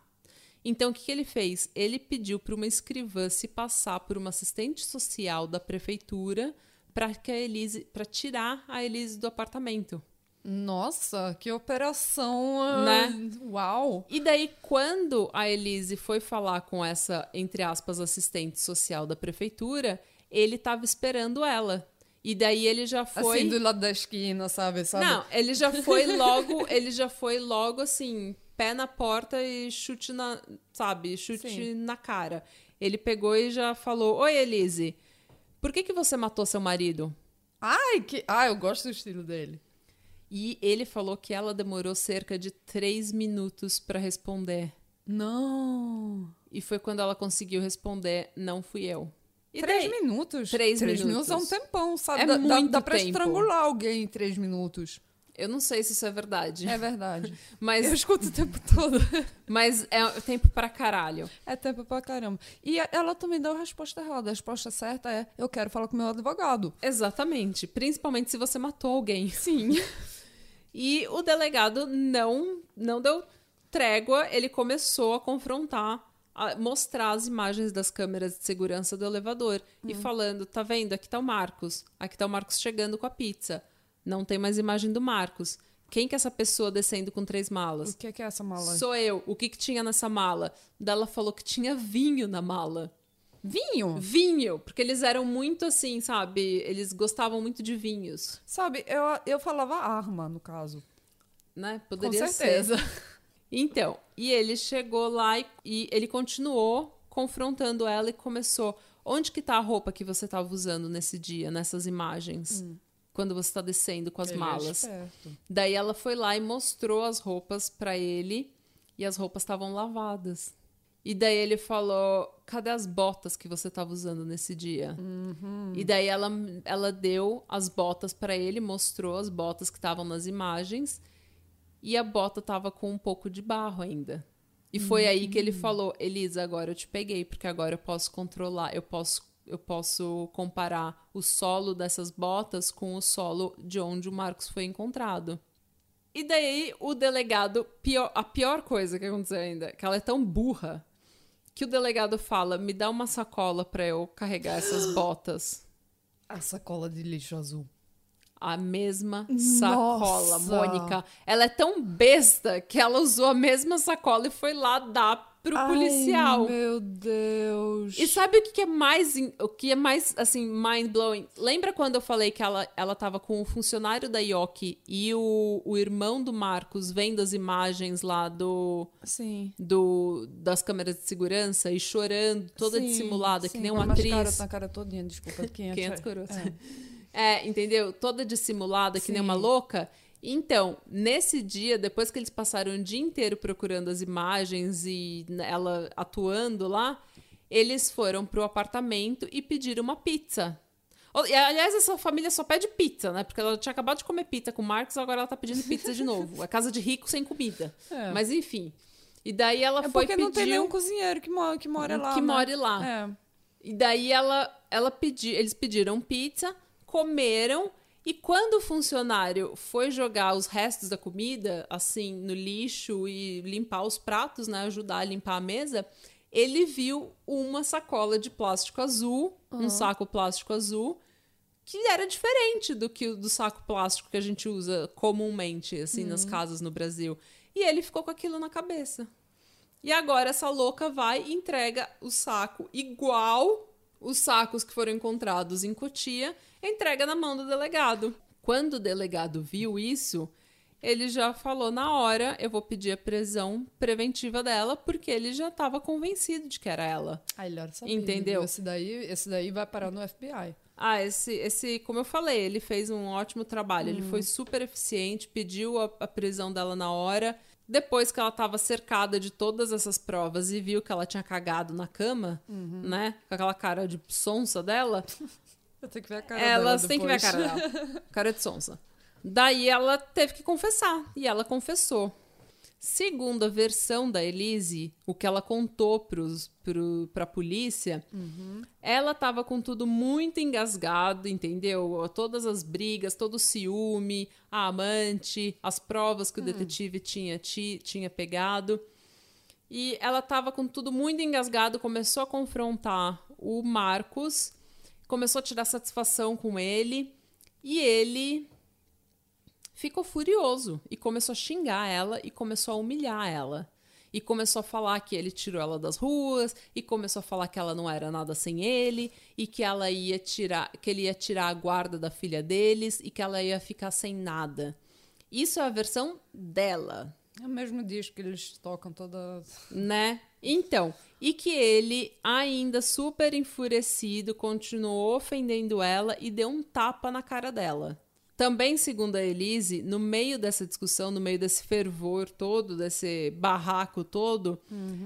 Então, o que, que ele fez? Ele pediu para uma escrivã se passar por uma assistente social da prefeitura para que a Elise, para tirar a Elise do apartamento. Nossa, que operação. ah, Né? Uau! E daí, quando a Elise foi falar com essa, entre aspas, assistente social da prefeitura, ele estava esperando ela. E daí ele já foi. Assim, do lado da esquina, sabe? sabe? Não, ele já foi logo, ele já foi logo assim, pé na porta e chute na, sabe, chute Sim. na cara. Ele pegou e já falou: "Oi, Elise. Por que que você matou seu marido?" Ai, que... ah, eu gosto do estilo dele. E ele falou que ela demorou cerca de três minutos para responder. Não. E foi quando ela conseguiu responder: "Não fui eu." E três minutos? Três minutos. minutos. é um tempão, sabe? É dá, dá- muito dá pra tempo. estrangular alguém em três minutos. Eu não sei se isso é verdade, É verdade. mas Eu escuto o tempo todo. mas é tempo pra caralho. É tempo pra caramba. E ela também deu a resposta errada. A resposta certa é: eu quero falar com meu advogado. Exatamente, principalmente se você matou alguém. Sim. e o delegado não não deu trégua, ele começou a confrontar, a mostrar as imagens das câmeras de segurança do elevador e falando, tá vendo? Aqui tá o Marcos. Aqui tá o Marcos chegando com a pizza. Não tem mais imagem do Marcos. Quem que é essa pessoa descendo com três malas? O que é, que é essa mala? Sou eu. O que que tinha nessa mala? Daí ela falou que tinha vinho na mala. Vinho? Vinho, porque eles eram muito assim, sabe? Eles gostavam muito de vinhos, Sabe, eu, eu falava arma, no caso. né? Com Poderia certeza. ser. Então, e ele chegou lá e, e ele continuou confrontando ela e começou: "Onde que tá a roupa que você tava usando nesse dia, nessas imagens?" quando você tá descendo com as Ele é malas. esperto. Daí ela foi lá e mostrou as roupas pra ele e as roupas estavam lavadas. E daí ele falou: cadê as botas que você tava usando nesse dia? E daí ela, ela deu as botas pra ele, mostrou as botas que estavam nas imagens e a bota tava com um pouco de barro ainda. E foi aí que ele falou: Elisa, agora eu te peguei, porque agora eu posso controlar, eu posso, eu posso comparar o solo dessas botas com o solo de onde o Marcos foi encontrado. E daí o delegado, pior- a pior coisa que aconteceu ainda, que ela é tão burra, que o delegado fala: me dá uma sacola pra eu carregar essas botas. A sacola de lixo azul. A mesma sacola, Nossa! Mônica. Ela é tão besta que ela usou a mesma sacola e foi lá dar pro policial. Ai, meu Deus. E sabe o que que é mais, o que é mais, assim, mind-blowing? Lembra quando eu falei que ela, ela tava com o funcionário da Yoki e o, o irmão do Marcos vendo as imagens lá do, Sim. do das câmeras de segurança e chorando, toda Sim, dissimulada, que sim, nem com uma atriz. máscara na cara todinha, desculpa. 500, 500 coroas. É. É, entendeu? Toda dissimulada, que nem Sim. uma louca. Então, nesse dia, depois que eles passaram o dia inteiro procurando as imagens e ela atuando lá, eles foram pro apartamento e pediram uma pizza. Aliás, essa família só pede pizza, né? Porque ela tinha acabado de comer pizza com o Marcos, agora ela tá pedindo pizza de novo. É casa de rico sem comida. É. Mas enfim. E daí ela É foi porque não tem nenhum cozinheiro que mora, que mora lá. que né? more lá. É. E daí ela, ela pedi, eles pediram pizza, comeram e quando o funcionário foi jogar os restos da comida assim no lixo e limpar os pratos, né, ajudar a limpar a mesa, ele viu uma sacola de plástico azul, um saco plástico azul que era diferente do que o do saco plástico que a gente usa comumente assim nas casas no Brasil. E ele ficou com aquilo na cabeça. E agora essa louca vai e entrega o saco igual os sacos que foram encontrados em Cotia, entrega na mão do delegado. Quando o delegado viu isso, ele já falou na hora, eu vou pedir a prisão preventiva dela, porque ele já estava convencido de que era ela. Ai, melhor saber. Entendeu? Esse daí, esse daí vai parar no FBI. Ah, esse, esse, como eu falei, ele fez um ótimo trabalho. Ele foi super eficiente, pediu a, a prisão dela na hora. Depois que ela estava cercada de todas essas provas e viu que ela tinha cagado na cama, né? Com aquela cara de sonsa dela, Eu tenho que ver a cara ela dela tem que ver a cara dela. Cara de sonsa. Daí ela teve que confessar. E ela confessou. Segundo a versão da Elise, o que ela contou pros, pro, pra polícia, ela tava com tudo muito engasgado, entendeu? Todas as brigas, todo o ciúme, a amante, as provas que o detetive tinha, ti- tinha pegado. E ela tava com tudo muito engasgado, começou a confrontar o Marcos, começou a tirar satisfação com ele, e ele ficou furioso e começou a xingar ela e começou a humilhar ela. E começou a falar que ele tirou ela das ruas, e começou a falar que ela não era nada sem ele, e que ela ia tirar, que ele ia tirar a guarda da filha deles e que ela ia ficar sem nada. Isso é a versão dela, É o mesmo disco que eles tocam toda. né? Então, e que ele, ainda super enfurecido, continuou ofendendo ela e deu um tapa na cara dela. Também, segundo a Elise, no meio dessa discussão, no meio desse fervor todo, desse barraco todo,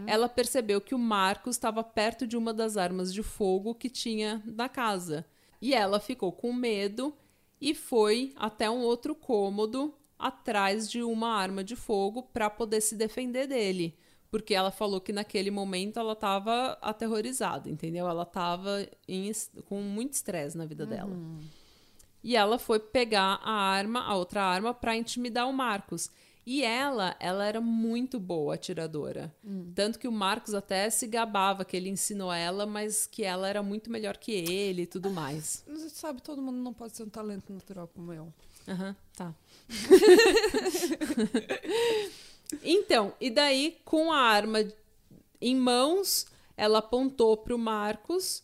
ela percebeu que o Marcos estava perto de uma das armas de fogo que tinha na casa. E ela ficou com medo e foi até um outro cômodo atrás de uma arma de fogo para poder se defender dele. Porque ela falou que naquele momento ela estava aterrorizada, entendeu? Ela estava com muito estresse na vida dela. E ela foi pegar a arma, a outra arma, para intimidar o Marcos. E ela, ela era muito boa atiradora. Tanto que o Marcos até se gabava que ele ensinou ela, mas que ela era muito melhor que ele e tudo mais. Você sabe, todo mundo não pode ser um talento natural como eu. Aham, tá. então, e daí, com a arma em mãos, ela apontou pro Marcos,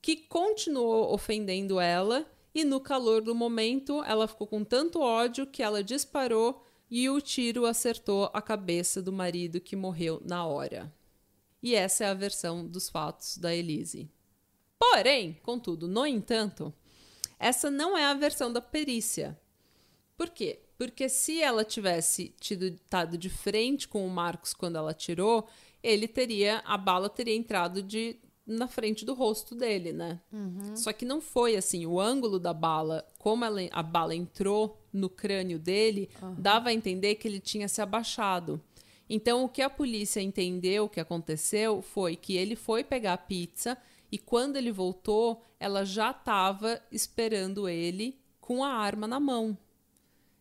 que continuou ofendendo ela, e no calor do momento, ela ficou com tanto ódio que ela disparou e o tiro acertou a cabeça do marido que morreu na hora. E essa é a versão dos fatos da Elise. Porém, contudo, no entanto, Essa não é a versão da perícia. Por quê? Porque se ela tivesse tido estado de frente com o Marcos quando ela atirou, ele teria a bala teria entrado de na frente do rosto dele, né? Uhum. Só que não foi assim. O ângulo da bala, como ela, a bala entrou no crânio dele, uhum. dava a entender que ele tinha se abaixado. Então, o que a polícia entendeu que aconteceu foi que ele foi pegar a pizza e quando ele voltou, ela já estava esperando ele com a arma na mão.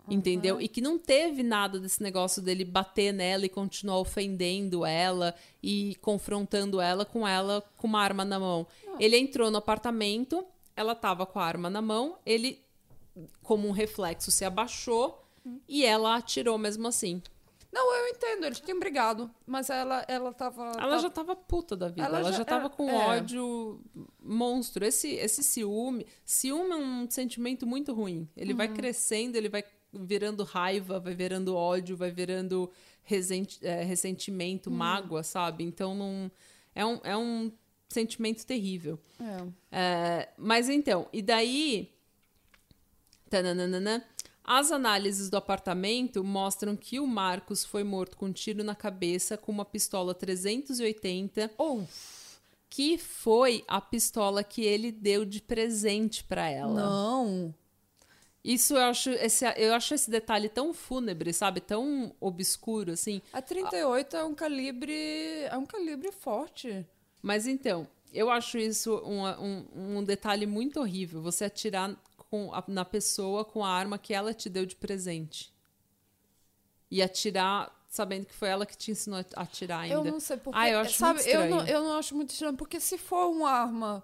Entendeu? E que não teve nada desse negócio dele bater nela e continuar ofendendo ela e confrontando ela com ela com uma arma na mão. Uhum. Ele entrou no apartamento, ela tava com a arma na mão, ele, como um reflexo, se abaixou uhum. e ela atirou mesmo assim. Não, eu entendo, eles tinham brigado, mas ela, ela tava. Ela já tava puta da vida, ela, ela já, já tava é, com é. ódio monstro. Esse, esse ciúme. Ciúme é um sentimento muito ruim. Ele uhum. vai crescendo, ele vai virando raiva, vai virando ódio, vai virando resent, é, ressentimento, hum. mágoa, sabe? Então não. É um, é um sentimento terrível. É. É, mas então, e daí. Tananana, as análises do apartamento mostram que o Marcos foi morto com um tiro na cabeça com uma pistola 380. Oh. Que foi a pistola que ele deu de presente para ela. Não. Isso eu acho, esse, eu acho esse detalhe tão fúnebre, sabe? Tão obscuro, assim. A 38 é um calibre. É um calibre forte. Mas então, eu acho isso um, um, um detalhe muito horrível. Você atirar com a, na pessoa com a arma que ela te deu de presente. E atirar sabendo que foi ela que te ensinou a atirar ainda. Eu não sei porque. Ah, eu acho sabe, muito estranho. Eu não, eu não acho muito estranho, porque se for uma arma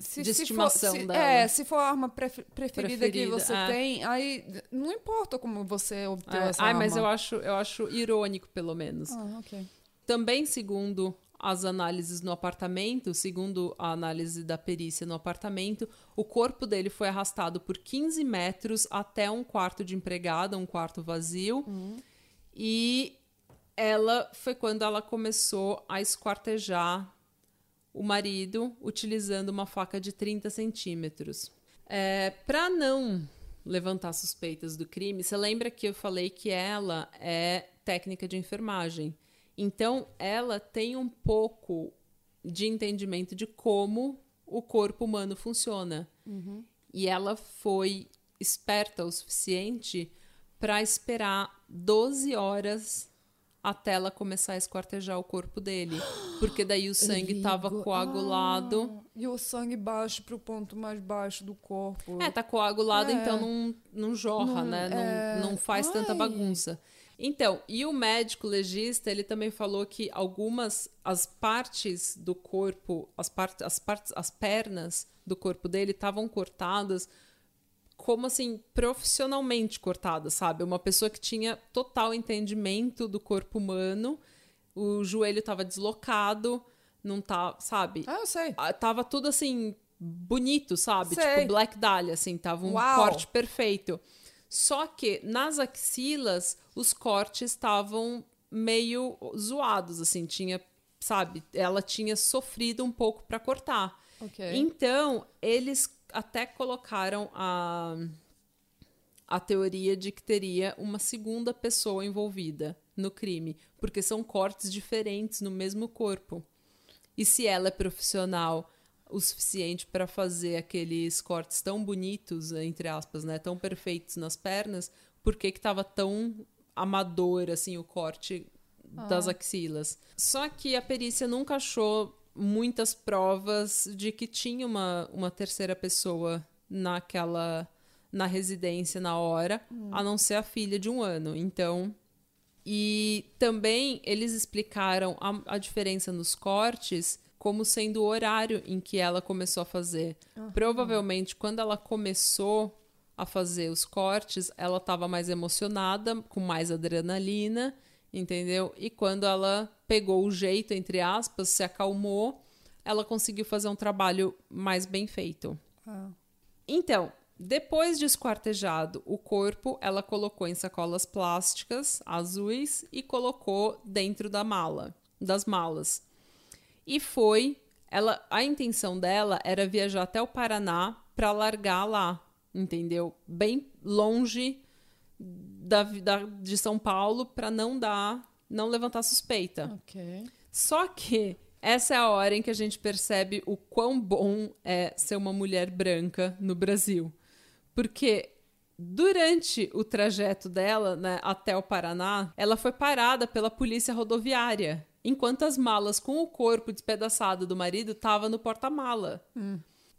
se, de se estimação for, se, dela. É, se for a arma preferida, preferida que você é. tem, aí não importa como você obteve é. essa Ai, arma. mas eu acho, eu acho irônico, pelo menos. Ah, ok. Também, segundo as análises no apartamento, segundo a análise da perícia no apartamento, o corpo dele foi arrastado por 15 metros até um quarto de empregada, um quarto vazio. Uhum. E ela foi quando ela começou a esquartejar o marido utilizando uma faca de 30 centímetros. É, Para não levantar suspeitas do crime, você lembra que eu falei que ela é técnica de enfermagem. Então, ela tem um pouco de entendimento de como o corpo humano funciona. Uhum. E ela foi esperta o suficiente para esperar 12 horas até ela começar a esquartejar o corpo dele. Porque daí o sangue estava coagulado. Ah, e o sangue baixo para o ponto mais baixo do corpo. É, tá coagulado, é. então não, não jorra, não, né? É... Não, não faz Ai. tanta bagunça. Então, e o médico legista, ele também falou que algumas as partes do corpo, as partes, as partes, as pernas do corpo dele estavam cortadas como assim, profissionalmente cortada, sabe? Uma pessoa que tinha total entendimento do corpo humano, o joelho estava deslocado, não tá, sabe? Ah, eu sei. Ah, tava tudo assim, bonito, sabe? Sei. Tipo Black Dahlia, assim, tava um Uau. corte perfeito. Só que nas axilas, os cortes estavam meio zoados, assim, tinha, sabe? Ela tinha sofrido um pouco para cortar. Okay. Então, eles até colocaram a, a teoria de que teria uma segunda pessoa envolvida no crime, porque são cortes diferentes no mesmo corpo. E se ela é profissional o suficiente para fazer aqueles cortes tão bonitos, entre aspas, né, tão perfeitos nas pernas, por que estava tão amador assim o corte ah. das axilas? Só que a perícia nunca achou muitas provas de que tinha uma, uma terceira pessoa naquela na residência na hora, hum. a não ser a filha de um ano. Então, e também eles explicaram a, a diferença nos cortes como sendo o horário em que ela começou a fazer. Uhum. Provavelmente, quando ela começou a fazer os cortes, ela estava mais emocionada, com mais adrenalina, entendeu? E quando ela pegou o jeito, entre aspas, se acalmou, ela conseguiu fazer um trabalho mais bem feito. Ah. Então, depois de esquartejado o corpo, ela colocou em sacolas plásticas azuis e colocou dentro da mala, das malas. E foi, ela, a intenção dela era viajar até o Paraná para largar lá, entendeu? Bem longe da, da de São Paulo para não dar, não levantar suspeita. Ok. Só que essa é a hora em que a gente percebe o quão bom é ser uma mulher branca no Brasil. Porque durante o trajeto dela né, até o Paraná, ela foi parada pela polícia rodoviária, enquanto as malas com o corpo despedaçado do marido estavam no porta-mala.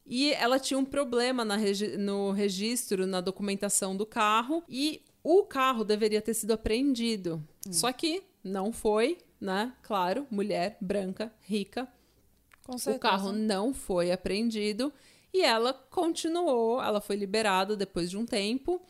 E ela tinha um problema regi no registro, na documentação do carro, e o carro deveria ter sido apreendido. Só que não foi, né? Claro, mulher branca, rica. Com O certeza. carro não foi apreendido e ela continuou, ela foi liberada depois de um tempo.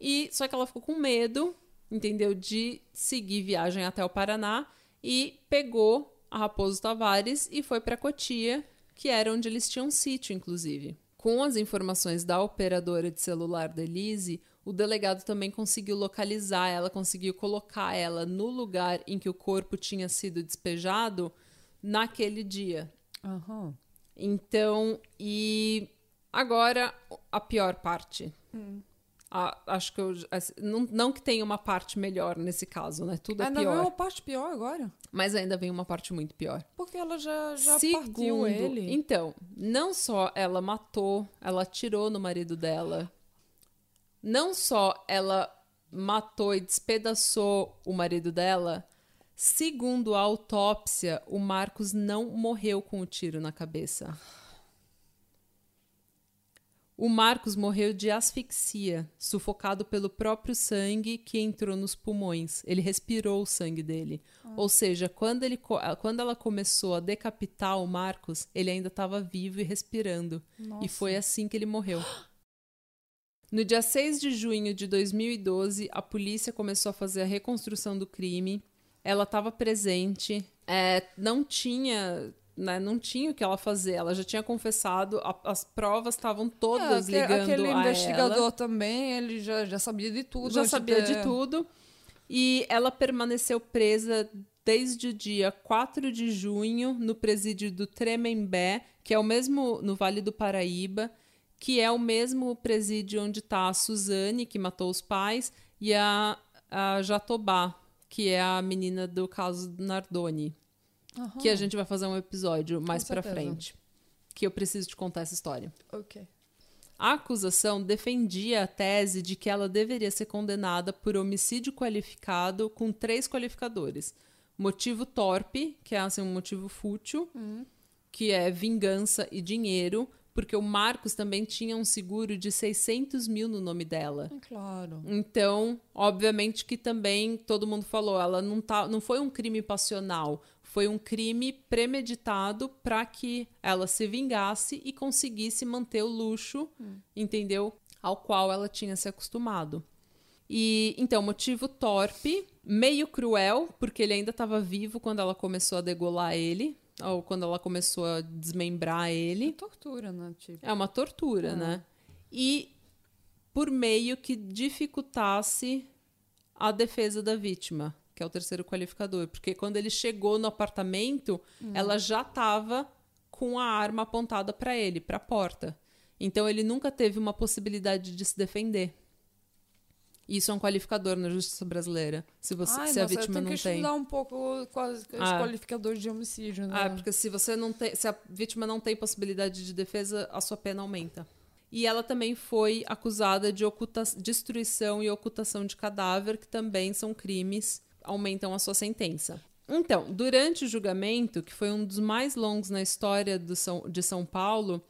E só que ela ficou com medo, entendeu, de seguir viagem até o Paraná e pegou a Raposo Tavares e foi para Cotia, que era onde eles tinham um sítio, inclusive. Com as informações da operadora de celular da Elise, o delegado também conseguiu localizar ela, conseguiu colocar ela no lugar em que o corpo tinha sido despejado naquele dia. Aham. Então, e agora a pior parte. A- acho que eu. assim, Não, não que tenha uma parte melhor nesse caso, né? Tudo é Ainda pior. veio uma parte pior agora. Mas ainda vem uma parte muito pior. Porque ela já, já Segundo, partiu ele. então, não só ela matou, ela atirou no marido dela. Não só ela matou e despedaçou o marido dela, segundo a autópsia, o Marcos não morreu com o tiro na cabeça. O Marcos morreu de asfixia, sufocado pelo próprio sangue que entrou nos pulmões. Ele respirou o sangue dele. Ou seja, quando, ele, quando ela começou a decapitar o Marcos, ele ainda estava vivo e respirando. E Nossa. foi assim que ele morreu. No dia 6 de junho de 2012, a polícia começou a fazer a reconstrução do crime. Ela estava presente, é, não tinha. né, não tinha o que ela fazer. Ela já tinha confessado, a- as provas estavam todas É, aque- ligando Aquele a investigador ela. também, ele já, já sabia de tudo. Já sabia de ter- tudo. E ela permaneceu presa desde o dia 4 de junho no presídio do Tremembé, que é o mesmo no Vale do Paraíba, que é o mesmo presídio onde está a Suzane, que matou os pais, e a, a Jatobá, que é a menina do caso do Nardoni, Aham. que a gente vai fazer um episódio mais pra certeza. frente, que eu preciso te contar essa história. Ok. A acusação defendia a tese de que ela deveria ser condenada por homicídio qualificado com três qualificadores: motivo torpe, que é assim, um motivo fútil, que é vingança e dinheiro, porque o Marcos também tinha um seguro de 600 mil no nome dela. É claro. Então, obviamente que também todo mundo falou, ela não tá, não foi um crime passional, foi um crime premeditado para que ela se vingasse e conseguisse manter o luxo, entendeu? Ao qual ela tinha se acostumado. E então, motivo torpe, meio cruel, porque ele ainda estava vivo quando ela começou a degolar ele, ou quando ela começou a desmembrar ele. Tortura, né? Tipo. É uma tortura, né? E por meio que dificultasse a defesa da vítima, que é o terceiro qualificador. Porque quando ele chegou no apartamento, ela já estava com a arma apontada para ele, para a porta. Então ele nunca teve uma possibilidade de se defender. Isso é um qualificador na justiça brasileira. Se, você, Ai, se a nossa, eu vítima tenho não que tem. estudar um pouco quais os Ah. qualificadores de homicídio, né? Ah, porque se você não tem, se a vítima não tem possibilidade de defesa, a sua pena aumenta. E ela também foi acusada de oculta destruição e ocultação de cadáver, que também são crimes, aumentam a sua sentença. Então, durante o julgamento, que foi um dos mais longos na história do São, de São Paulo,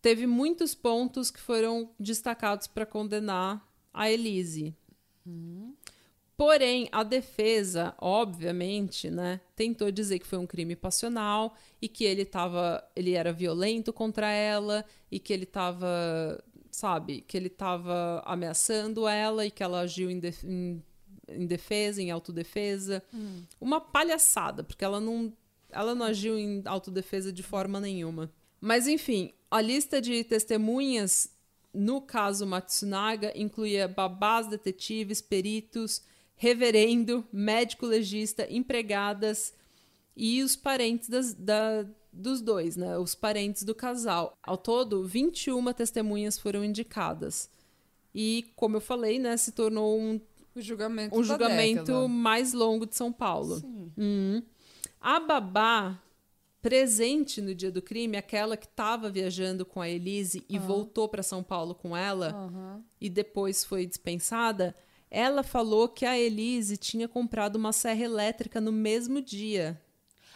teve muitos pontos que foram destacados para condenar a Elise. Porém, a defesa, obviamente, né, tentou dizer que foi um crime passional e que ele tava, ele era violento contra ela e que ele estava, sabe, que ele estava ameaçando ela e que ela agiu em, def- em- em defesa, em autodefesa. Uma palhaçada, porque ela não, ela não agiu em autodefesa de forma nenhuma. Mas enfim, a lista de testemunhas no caso Matsunaga incluía babás, detetives, peritos, reverendo, médico legista, empregadas e os parentes das- da, dos dois, né? Os parentes do casal. Ao todo, 21 testemunhas foram indicadas. E, como eu falei, né, se tornou um, O julgamento um julgamento década. mais longo de São Paulo. Sim. Uhum. A babá presente no dia do crime, aquela que estava viajando com a Elise e voltou para São Paulo com ela Aham. e depois foi dispensada, ela falou que a Elise tinha comprado uma serra elétrica no mesmo dia.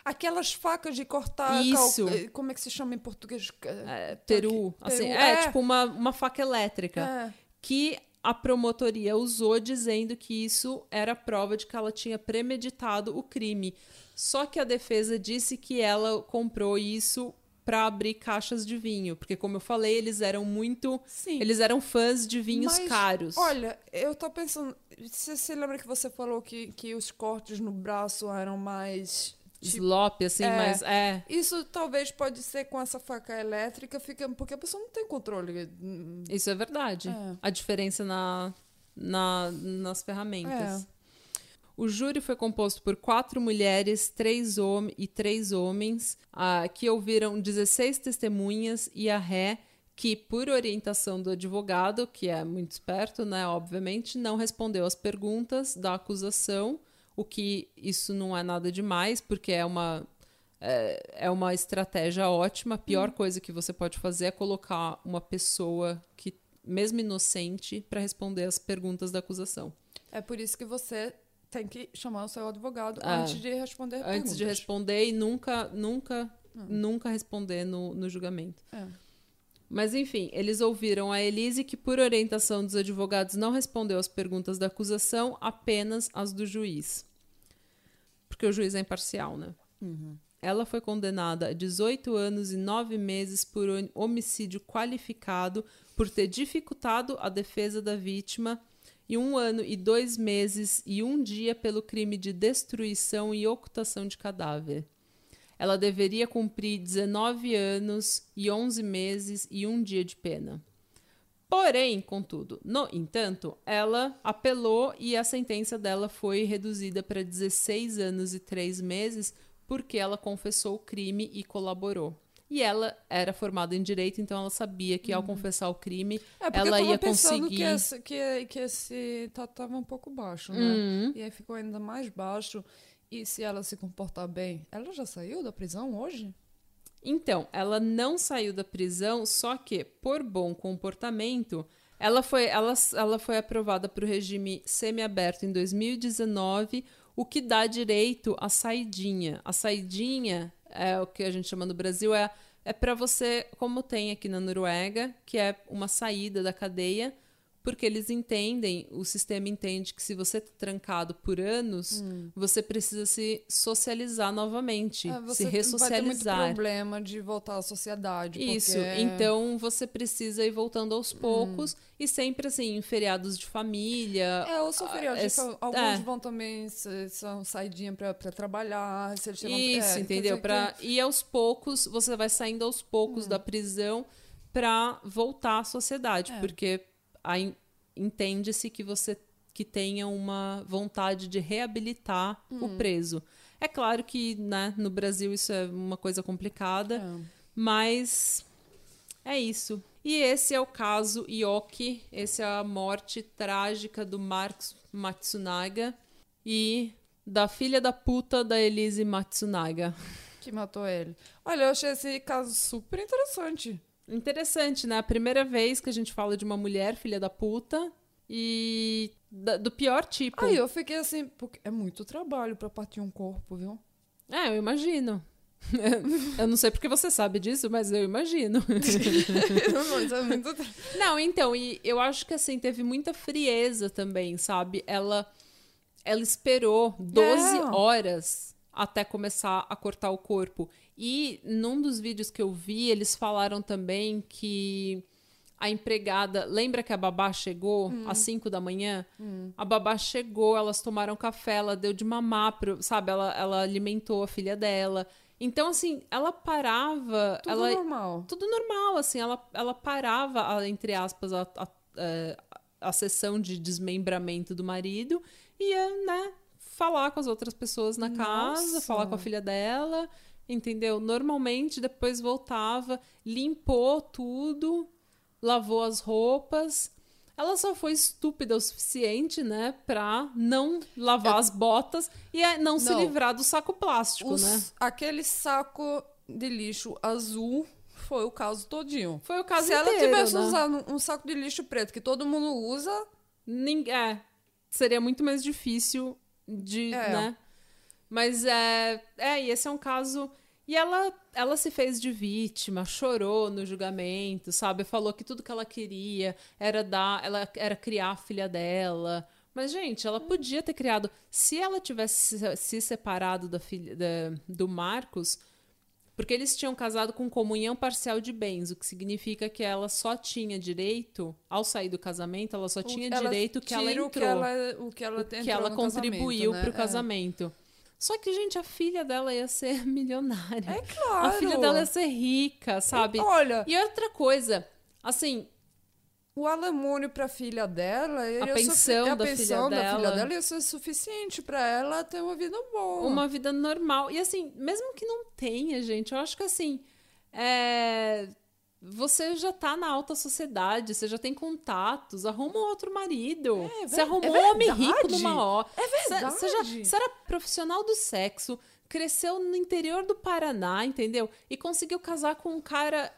Aquelas facas de cortar. Isso. cal- eh, Como é que se chama em português? É, peru, Peru, assim, é. é, tipo uma, uma faca elétrica. É. que a promotoria usou dizendo que isso era prova de que ela tinha premeditado o crime. Só que a defesa disse que ela comprou isso para abrir caixas de vinho, porque como eu falei, eles eram muito, Sim. eles eram fãs de vinhos Mas, caros. Olha, eu tô pensando. Você se lembra que você falou que, que os cortes no braço eram mais. Tipo, Slop, assim, é. mas é. isso talvez pode ser com essa faca elétrica, fica, porque a pessoa não tem controle. Isso é verdade. É. A diferença na, na- nas ferramentas. É. O júri foi composto por quatro mulheres três e três homens, ah, que ouviram 16 testemunhas e a ré, que, por orientação do advogado, que é muito esperto, né, obviamente, não respondeu às perguntas da acusação, o que isso não é nada demais, porque é uma é, é uma estratégia ótima. A pior coisa que você pode fazer é colocar uma pessoa que, mesmo inocente, para responder as perguntas da acusação. É por isso que você tem que chamar o seu advogado Ah, antes de responder Antes perguntas. de responder e nunca, nunca, nunca responder no, no julgamento. É. Mas enfim, eles ouviram a Elise que, por orientação dos advogados, não respondeu às perguntas da acusação, apenas as do juiz. Porque o juiz é imparcial, né? Ela foi condenada a 18 anos e 9 meses por hom- homicídio qualificado por ter dificultado a defesa da vítima e um ano e dois meses e um dia pelo crime de destruição e ocultação de cadáver. Ela deveria cumprir 19 anos e 11 meses e um dia de pena. Porém, contudo, no entanto, ela apelou e a sentença dela foi reduzida para 16 anos e 3 meses porque ela confessou o crime e colaborou. E ela era formada em direito, então ela sabia que ao confessar o crime, É ela ia conseguir. que esse, que, que esse tá, tava um pouco baixo, né? Uhum. E aí ficou ainda mais baixo. E se ela se comportar bem, ela já saiu da prisão hoje? Então, ela não saiu da prisão, só que, por bom comportamento, ela foi, ela, ela foi aprovada para o regime semiaberto em 2019, o que dá direito à saidinha. A saidinha, é o que a gente chama no Brasil, é, é para você, como tem aqui na Noruega, que é uma saída da cadeia, porque eles entendem, o sistema entende que se você está trancado por anos, você precisa se socializar novamente, Ah, se você vai ter muito ressocializar. problema de voltar à sociedade. Isso, porque- então você precisa ir voltando aos poucos e sempre assim, em feriados de família. É, eu sou feriado. Ah, tipo, é- alguns é. vão também, são saidinha pra trabalhar. Se eles Isso, é, entendeu? Pra, que- E aos poucos, você vai saindo aos poucos Hum. da prisão para voltar à sociedade, É. porque entende-se que você que tenha uma vontade de reabilitar Hum. o preso. É claro que né, no Brasil isso é uma coisa complicada, É. Mas é isso. E esse é o caso Ioki. Esse é a morte trágica do Marcos Matsunaga e da filha da puta da Elise Matsunaga. Que matou ele. Olha, eu achei esse caso super interessante. Interessante, né? A primeira vez que a gente fala de uma mulher filha da puta e da- do pior tipo. Aí eu fiquei assim, porque é muito trabalho pra partir um corpo, viu? É, eu imagino. eu não sei porque você sabe disso, mas eu imagino. É Não, então, e eu acho que assim, teve muita frieza também, sabe? Ela ela esperou 12 É. horas até começar a cortar o corpo. E num dos vídeos que eu vi, eles falaram também que a empregada, lembra que a babá chegou às 5 da manhã? A babá chegou, elas tomaram café, ela deu de mamar, pro, sabe? Ela, ela alimentou a filha dela. Então, assim, ela parava. Tudo ela, normal. tudo normal, assim, ela, ela parava, a- entre aspas, a, a, é, a sessão de desmembramento do marido e ia, né, falar com as outras pessoas na casa, Nossa. falar com a filha dela entendeu? Normalmente depois voltava, limpou tudo, lavou as roupas. Ela só foi estúpida o suficiente, né, pra não lavar as botas e é, não, se Não. livrar do saco plástico, Os- né? Aquele saco de lixo azul foi o caso todinho. Foi o caso Se ela inteiro, tivesse né? usado um saco de lixo preto que todo mundo usa, Nin- é, seria muito mais difícil de, É. né? Mas é, é, e esse é um caso. E ela, ela se fez de vítima, chorou no julgamento, sabe? Falou que tudo que ela queria era dar, ela era criar a filha dela. Mas, gente, ela podia ter criado. Se ela tivesse se- se separado da filha da- do Marcos, porque eles tinham casado com comunhão parcial de bens, o que significa que ela só tinha direito, ao sair do casamento, ela só tinha ela direito que ela entrou o que ela, o que ela, que entrou ela contribuiu casamento, né? Só que, gente, a filha dela ia ser milionária. É, claro. A filha dela ia ser rica, sabe? Olha, E outra coisa, assim, o alamônio pra filha dela, ele A ia pensão a da pensão filha da filha dela. dela ia ser suficiente pra ela ter uma vida boa. uma vida normal. E assim, mesmo que não tenha, gente, eu acho que assim, é, você já tá na alta sociedade, você já tem contatos, arruma um outro marido. É você ver- arrumou é um homem rico numa hora. É verdade. Você, já, você era profissional do sexo, cresceu no interior do Paraná, entendeu? E conseguiu casar com um cara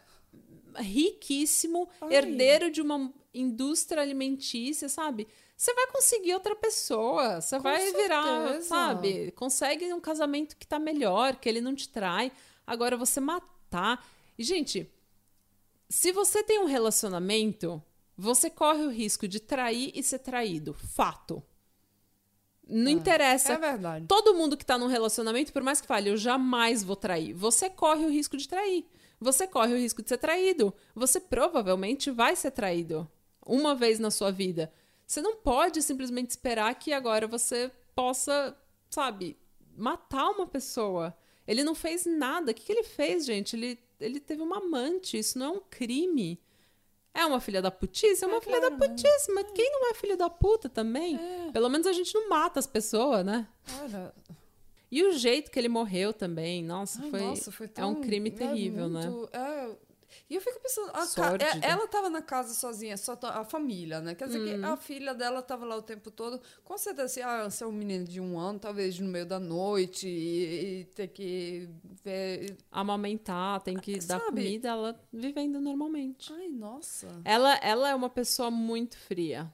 riquíssimo, Ai. herdeiro de uma indústria alimentícia, sabe? Você vai conseguir outra pessoa, você Com vai virar, certeza. sabe? Consegue um casamento que tá melhor, que ele não te trai. Agora, você matar. E, gente, se você tem um relacionamento, você corre o risco de trair e ser traído. Fato. Não interessa. É verdade. Todo mundo que tá num relacionamento, por mais que fale, eu jamais vou trair, você corre o risco de trair. Você corre o risco de ser traído. Você provavelmente vai ser traído uma vez na sua vida. Você não pode simplesmente esperar que agora você possa, sabe, matar uma pessoa. Ele não fez nada. O que, que ele fez, gente? Ele, ele teve uma amante. Isso não é um crime. É uma filha da putice? É uma É filha claro, da putice. Mas quem não é filho da puta também? É. Pelo menos a gente não mata as pessoas, né? E o jeito que ele morreu também, nossa, ai, foi, nossa, foi é tão, um crime é terrível, né? muito- é. E eu fico pensando, ca- é- ela tava na casa sozinha, só to- a família, né? Quer dizer Uhum. que a filha dela tava lá o tempo todo. Com certeza, assim, ah, ser um menino de um ano, talvez no meio da noite, e, e ter que ver. Amamentar, tem que dar Sabe? comida, ela vivendo normalmente. Ai, nossa. Ela, ela é uma pessoa muito fria.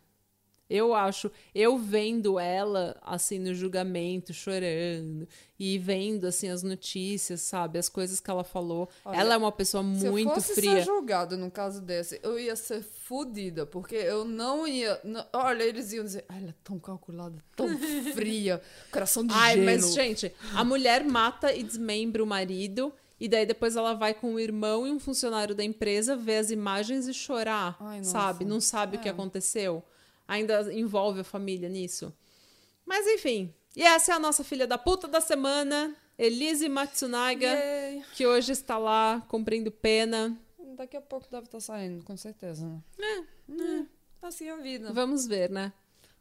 Eu acho, eu vendo ela assim no julgamento, chorando e vendo assim as notícias, sabe, as coisas que ela falou. Olha, ela é uma pessoa Se eu muito fosse fria. ser julgada num caso desse, eu ia ser fodida, porque eu não ia. não- olha, eles iam dizer, ai, ela é tão calculada, tão fria, coração de Ai, gelo. mas, gente, a mulher mata e desmembra o marido, e daí depois ela vai com o irmão e um funcionário da empresa ver as imagens e chorar, Ai, sabe? Não sabe o que É. aconteceu. Ainda envolve a família nisso. Mas enfim. E essa é a nossa filha da puta da semana, Elise Matsunaga, Yay. que hoje está lá cumprindo pena. Daqui a pouco deve estar saindo, com certeza. Né? É, Assim é a vida. Vamos ver, né?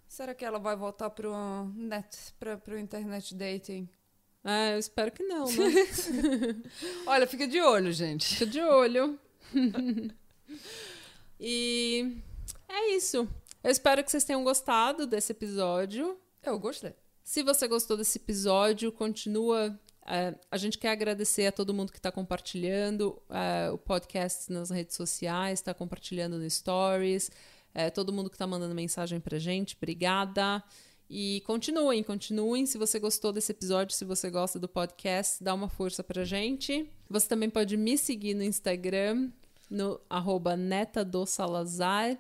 Será que ela vai voltar pro net, pra, pro internet dating? É, eu espero que não, né? Olha, fica de olho, gente. Fica de olho. e é isso. Eu espero que vocês tenham gostado desse episódio. Eu gostei. Se você gostou desse episódio, continua. é, a gente quer agradecer a todo mundo que está compartilhando é, o podcast nas redes sociais, está compartilhando no Stories, é, todo mundo que está mandando mensagem pra gente, obrigada. E continuem, continuem. Se você gostou desse episódio, se você gosta do podcast, dá uma força pra gente. Você também pode me seguir no Instagram, no arroba neta do Salazar,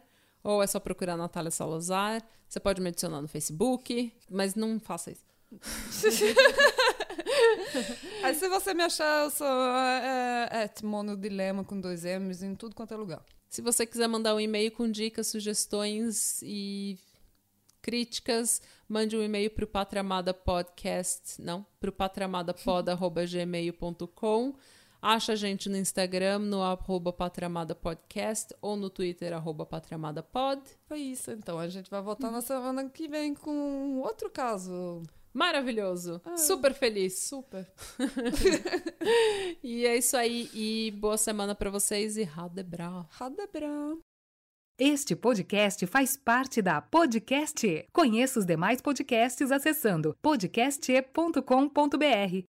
ou é só procurar Natália Salazar. Você pode me adicionar no Facebook, mas não faça isso. Aí se você me achar, eu sou é, é, Timono Dilema com dois M's em tudo quanto é lugar. Se você quiser mandar um e-mail com dicas, sugestões e críticas, mande um e-mail para o Patramada Podcast, não, para o patramadapod.gmail.com. Acha a gente no Instagram, no arroba Podcast ou no Twitter, arroba Pod. Foi isso, então. A gente vai voltar na semana que vem com outro caso. Maravilhoso. Ah. Super feliz. Super. e é isso aí. E boa semana para vocês e Radebra. Radebra. Este podcast faz parte da Podcast. E. Conheça os demais podcasts acessando podcast.com.br.